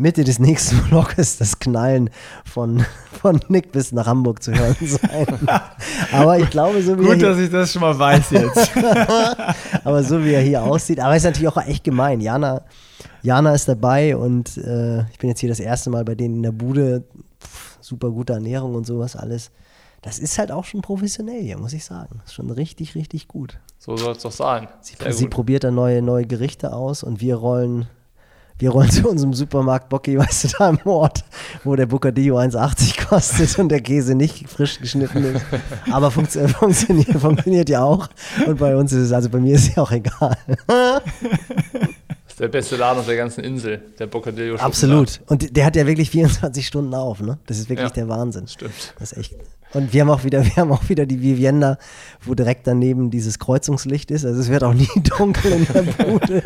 Mitte des nächsten Blockes das Knallen von, von Nick bis nach Hamburg zu hören sein. aber ich glaube, so wie er Gut, hier, dass ich das schon mal weiß jetzt. aber so wie er hier aussieht, aber ist natürlich auch echt gemein. Jana, Jana ist dabei und äh, ich bin jetzt hier das erste Mal bei denen in der Bude. Pff, super gute Ernährung und sowas alles. Das ist halt auch schon professionell hier, muss ich sagen. Ist schon richtig, richtig gut. So soll es doch sein. Sie, sie probiert dann neue, neue Gerichte aus und wir rollen, wir rollen zu unserem Supermarkt Bocki, weißt du, da im Ort, wo der Bocadillo 1,80 kostet und der Käse nicht frisch geschnitten ist. Aber funktio funktioniert, funktioniert ja auch. Und bei uns ist es, also bei mir ist es ja auch egal. Das ist der beste Laden auf der ganzen Insel, der Bocadillo. Absolut. Und der hat ja wirklich 24 Stunden auf, ne? Das ist wirklich Ja. der Wahnsinn. Stimmt. Das ist echt. Und wir haben auch wieder, wir haben auch wieder die Vivienda, wo direkt daneben dieses Kreuzungslicht ist. Also es wird auch nie dunkel in der Bude.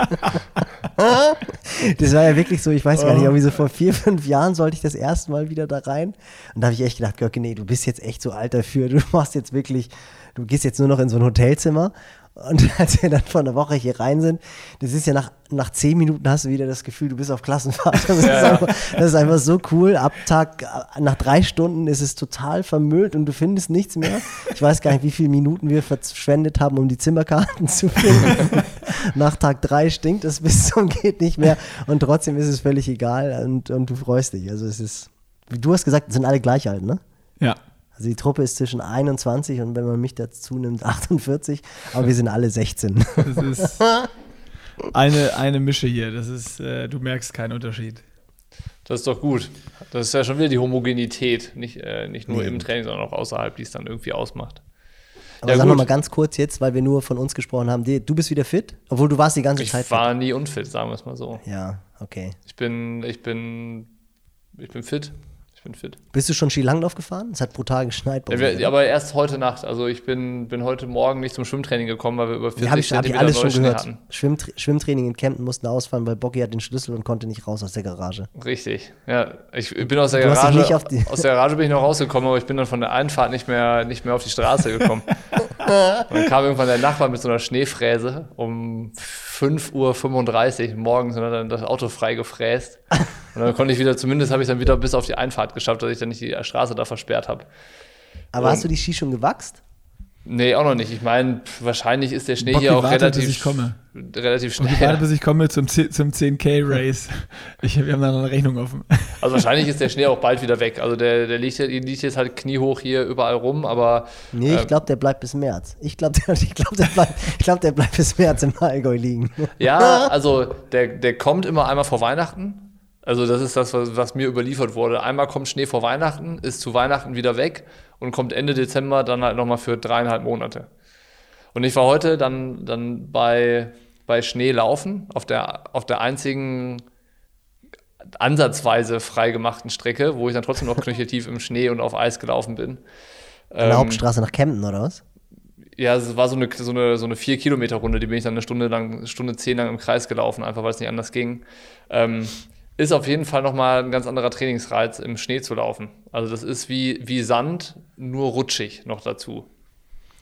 Das war ja wirklich so, ich weiß gar nicht, irgendwie so vor vier, fünf Jahren sollte ich das erste Mal wieder da rein. Und da habe ich echt gedacht, Görke, nee, du bist jetzt echt so alt dafür. Du machst jetzt wirklich, du gehst jetzt nur noch in so ein Hotelzimmer. Und als wir dann vor einer Woche hier rein sind, das ist ja nach, nach zehn Minuten hast du wieder das Gefühl, du bist auf Klassenfahrt. Das, ist, Ja, ja. einfach, das ist einfach so cool. Ab Tag, nach drei Stunden ist es total vermüllt und du findest nichts mehr. Ich weiß gar nicht, wie viele Minuten wir verschwendet haben, um die Zimmerkarten zu finden. nach Tag drei stinkt es bis zum geht nicht mehr und trotzdem ist es völlig egal und, und du freust dich. Also es ist, wie du hast gesagt, sind alle gleich alt, ne? Ja. Also die Truppe ist zwischen 21 und wenn man mich dazu nimmt, 48, aber wir sind alle 16. Das ist eine, eine Mische hier. Das ist, äh, du merkst keinen Unterschied. Das ist doch gut. Das ist ja schon wieder die Homogenität. Nicht, äh, nicht nur Nee. im Training, sondern auch außerhalb, die es dann irgendwie ausmacht. Aber Ja, sag gut. noch mal ganz kurz jetzt, weil wir nur von uns gesprochen haben, du bist wieder fit, obwohl du warst die ganze Ich Zeit war nie unfit, sagen wir es mal so. fit. Ja, okay. Ich bin, ich bin, ich bin fit. Ich bin fit. Bist du schon Skilanglauf gefahren? Es hat brutal geschneit bei Ja, wir, aber erst heute Nacht. Also ich bin, bin heute Morgen nicht zum Schwimmtraining gekommen, weil wir über 40 Ja, habe ich, hab ich Zentimeter alles schon gehört. hatten. Schwimmtra Schwimmtraining in Kempten mussten ausfallen, weil Bocky hat den Schlüssel und konnte nicht raus aus der Garage. Richtig. Ja, ich bin aus der Du Garage. aus der Garage bin ich noch rausgekommen, aber ich bin dann von der Einfahrt nicht mehr, nicht mehr auf die Straße gekommen. und dann kam irgendwann der Nachbar mit so einer Schneefräse um 5.35 Uhr morgens und hat dann das Auto frei gefräst. Und dann konnte ich wieder, zumindest habe ich dann wieder bis auf die Einfahrt geschafft, dass ich dann nicht die Straße da versperrt habe. Aber Ähm. hast du die Ski schon gewachst? Nee, auch noch nicht. Ich meine, wahrscheinlich ist der Schnee Bocki, hier auch warte, relativ, bis ich komme. relativ schnell. ich warte, bis ich komme zum, 10 zum 10K-Race. Ich, wir haben da noch eine Rechnung offen. Also wahrscheinlich ist der Schnee auch bald wieder weg. Also der, der liegt, liegt jetzt halt kniehoch hier überall rum, aber Nee, ich Ähm. glaube, der bleibt bis März. Ich glaube, der, ich glaub, der, bleibt- ich glaub, der bleibt bis März im Allgäu liegen. ja, also der, der kommt immer einmal vor Weihnachten. Also das ist das, was, was mir überliefert wurde. Einmal kommt Schnee vor Weihnachten, ist zu Weihnachten wieder weg und kommt Ende Dezember dann halt nochmal für dreieinhalb Monate. Und ich war heute dann, dann bei, bei Schnee laufen, auf der, auf der einzigen ansatzweise freigemachten Strecke, wo ich dann trotzdem noch knöcheltief im Schnee und auf Eis gelaufen bin. An der Ähm, Hauptstraße nach Kempten, oder was? Ja, es war so eine, so eine, so eine 4-Kilometer-Runde, die bin ich dann eine Stunde lang, eine Stunde zehn lang im Kreis gelaufen, einfach weil es nicht anders ging. Ähm, ist auf jeden Fall nochmal ein ganz anderer Trainingsreiz, im Schnee zu laufen. Also das ist wie, wie Sand, nur rutschig noch dazu.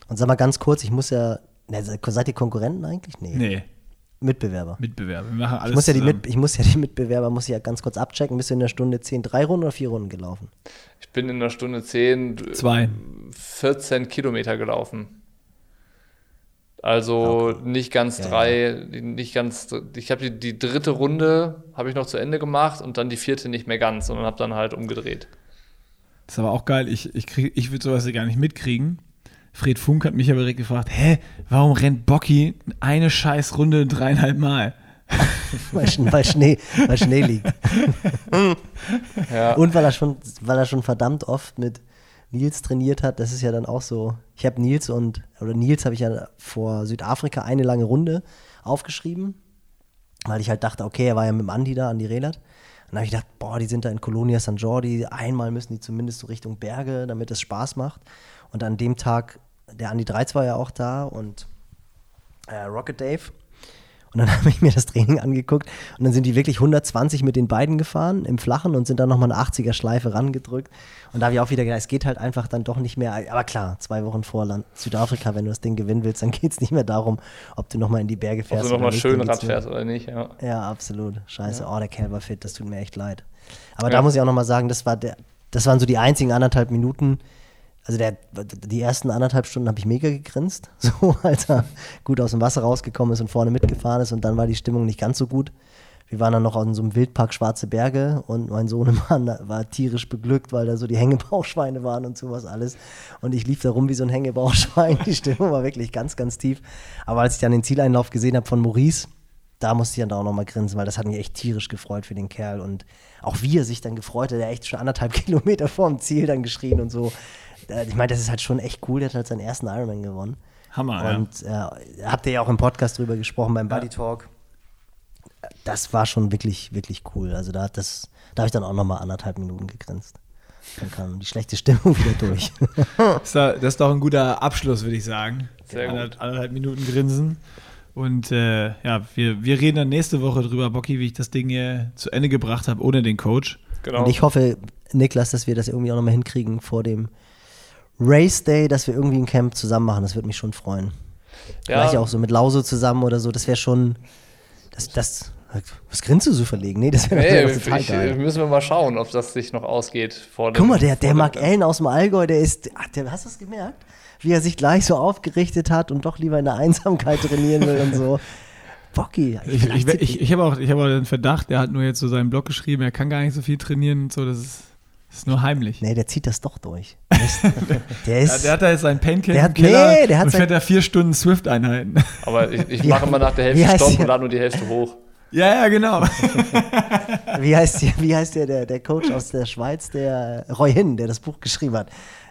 Und sag mal ganz kurz, ich muss ja. Ne, seid ihr Konkurrenten eigentlich? Nee. Nee, Mitbewerber. Mitbewerber. Wir machen alles Ich muss, ja die zusammen. Mit, ich muss ja die Mitbewerber muss ich ja ganz kurz abchecken. Bist du in der Stunde 10 drei Runden oder vier Runden gelaufen? Ich bin in einer Stunde 10 Zwei. 14 Kilometer gelaufen. Also nicht ganz Ja, drei, nicht ganz, ich habe die, die dritte Runde habe ich noch zu Ende gemacht und dann die vierte nicht mehr ganz, sondern habe dann halt umgedreht. Das ist aber auch geil. Ich, ich, krieg- ich würde sowas ja gar nicht mitkriegen. Fred Funk hat mich aber direkt gefragt, hä, warum rennt Bocky eine scheiß Runde dreieinhalb Mal? weil, weil, Schnee, weil Schnee liegt. Ja. Und weil er schon, weil er schon verdammt oft mit Nils trainiert hat, das ist ja dann auch so. Ich habe Nils und, oder Nils habe ich ja vor Südafrika eine lange Runde aufgeschrieben, weil ich halt dachte, okay, er war ja mit dem Andi da, Andi Rehlert. Und dann habe ich gedacht, boah, die sind da in Colonia San Jordi, einmal müssen die zumindest so Richtung Berge, damit es Spaß macht. Und an dem Tag, der Andi Dreiz war ja auch da und äh, Rocket Dave. Und dann habe ich mir das Training angeguckt und dann sind die wirklich 120 mit den beiden gefahren im Flachen und sind dann nochmal eine 80er Schleife rangedrückt. Und da habe ich auch wieder gedacht, es geht halt einfach dann doch nicht mehr. Aber klar, zwei Wochen vor Land Südafrika, wenn du das Ding gewinnen willst, dann geht es nicht mehr darum, ob du nochmal in die Berge Ob fährst. du nochmal oder nicht, schön Rad fährst oder nicht, ja. ja, absolut. Scheiße. Oh, der Kerl war fit, das tut mir echt leid. Aber Ja. da muss ich auch nochmal sagen, das, war der, das waren so die einzigen anderthalb Minuten. Also der, die ersten anderthalb Stunden habe ich mega gegrinst, so als er gut aus dem Wasser rausgekommen ist und vorne mitgefahren ist und dann war die Stimmung nicht ganz so gut. Wir waren dann noch in so einem Wildpark Schwarze Berge und mein Sohnemann war tierisch beglückt, weil da so die Hängebauchschweine waren und sowas alles. Und ich lief da rum wie so ein Hängebauchschwein. Die Stimmung war wirklich ganz, ganz tief. Aber als ich dann den Zieleinlauf gesehen habe von Maurice, da musste ich dann auch nochmal grinsen, weil das hat mich echt tierisch gefreut für den Kerl. Und auch wie er sich dann gefreut hat, der echt schon anderthalb Kilometer vorm Ziel dann geschrien und so. Äh, Ich meine, das ist halt schon echt cool. Der hat halt seinen ersten Ironman gewonnen. Hammer, Und äh, habt ihr ja auch im Podcast drüber gesprochen beim Buddy Talk. Das war schon wirklich, wirklich cool. Also da hat das, da habe ich dann auch nochmal anderthalb Minuten gegrinst. Dann kam die schlechte Stimmung wieder durch. ja. Das ist, doch ein guter Abschluss, würde ich sagen. Sehr gut. Anderth- Anderthalb Minuten Grinsen. Und äh, ja, wir, wir reden dann nächste Woche drüber, Bocky, wie ich das Ding hier zu Ende gebracht habe, ohne den Coach. Genau. Und ich hoffe, Niklas, dass wir das irgendwie auch nochmal hinkriegen vor dem Race Day, dass wir irgendwie ein Camp zusammen machen. Das würde mich schon freuen. Vielleicht auch so mit Lause zusammen oder so. Das wäre schon. Das, das, was grinst du so verlegen? Nee, das wäre Nee, wär total ich, geil. müssen wir mal schauen, ob das sich noch ausgeht vor dem. Guck mal, der, der Mark Allen aus dem Allgäu, der ist. Ach, der, hast du das gemerkt? Wie er sich gleich so aufgerichtet hat und doch lieber in der Einsamkeit trainieren will und so. Bocky. Ich, ich, ich, ich habe auch, ich hab auch den Verdacht, der hat nur jetzt so seinen Blog geschrieben, er kann gar nicht so viel trainieren und so, das ist, ist nur heimlich. nee, der zieht das doch durch. Der ist. Der Ja, ist der hat da jetzt seinen Painkiller Der hat- Keller nee, der hat und fährt da vier Stunden Swift-Einheiten. Aber ich, ich mache immer nach der Hälfte Stopp und lade nur die Hälfte hoch. ja, ja, genau. Wie heißt, der, wie heißt der, der, der Coach aus der Schweiz, der Roy Hinn, der das Buch geschrieben hat?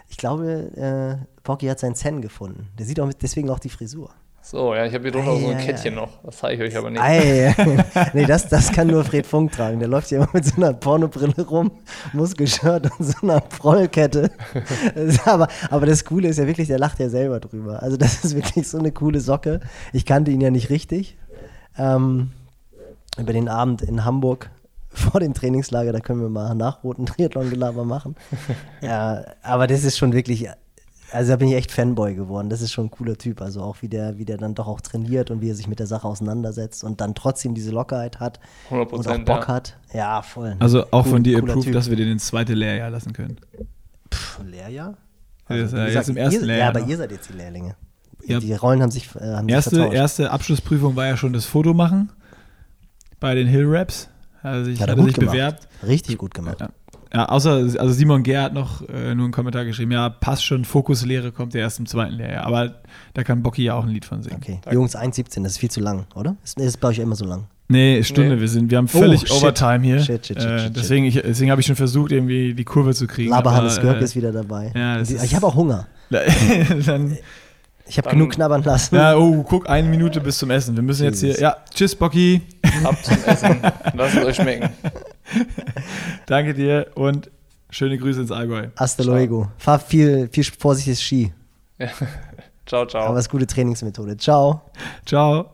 Ich glaube, äh, Pocky hat seinen Zen gefunden. Der sieht auch mit, deswegen auch die Frisur. So, ja, ich habe hier drunter so ein Ei, ei, Kettchen ei. noch. Das zeige ich euch aber nicht. Ei, nee, das, das kann nur Fred Funk tragen. Der läuft ja immer mit so einer Pornobrille rum, Muskelshirt und so einer Prollkette. Aber, aber das Coole ist ja wirklich, der lacht ja selber drüber. Also das ist wirklich so eine coole Socke. Ich kannte ihn ja nicht richtig. Ähm, über den Abend in Hamburg vor dem Trainingslager, da können wir mal nach roten Triathlon-Gelaber machen. ja, aber das ist schon wirklich, also da bin ich echt Fanboy geworden. Das ist schon ein cooler Typ. Also auch wie der, wie der dann doch auch trainiert und wie er sich mit der Sache auseinandersetzt und dann trotzdem diese Lockerheit hat 100 und auch Bock hat. Ja, voll. Also auch Cool- von dir approved, Typ. dass wir den ins zweite Lehrjahr lassen können. Pff, Lehrjahr? Wie äh, gesagt, jetzt im ersten ihr, Lehrjahr Ja, aber noch. ihr seid jetzt die Lehrlinge. Ja. Die Rollen haben sich, äh, haben sich Erste, vertauscht. erste Abschlussprüfung war ja schon das Foto machen bei den Hill Raps. Also ich Hat er hatte gut sich gemacht. bewerbt. Richtig gut gemacht. Ja. Ja, außer, also Simon Gehr hat noch äh, nur einen Kommentar geschrieben, ja, passt schon, Fokuslehre kommt ja erst im zweiten Lehrjahr. Aber da kann Bocky ja auch ein Lied von singen. Okay. Danke. Jungs, 1,17, das ist viel zu lang, oder? Ist, ist bei euch immer so lang. Nee, Stunde, Nee. wir sind, wir haben völlig Oh. Overtime hier. Shit, shit, shit, äh, shit, deswegen ich, deswegen habe ich schon versucht, irgendwie die Kurve zu kriegen. Laberhannes aber, Görke äh, ist wieder dabei. ja, das Die- ist- ich habe auch Hunger. dann, Ich habe genug knabbern lassen. ja, oh, guck, eine Minute bis zum Essen. Wir müssen jetzt hier, Jesus. ja, tschüss, Bocky. Ab zum Essen. Lasst es euch schmecken. Danke dir und schöne Grüße ins Allgäu. Hasta luego. Fahr viel, viel vorsichtiges Ski. Ciao, ciao. Aber es ist gute Trainingsmethode. Ciao. Ciao.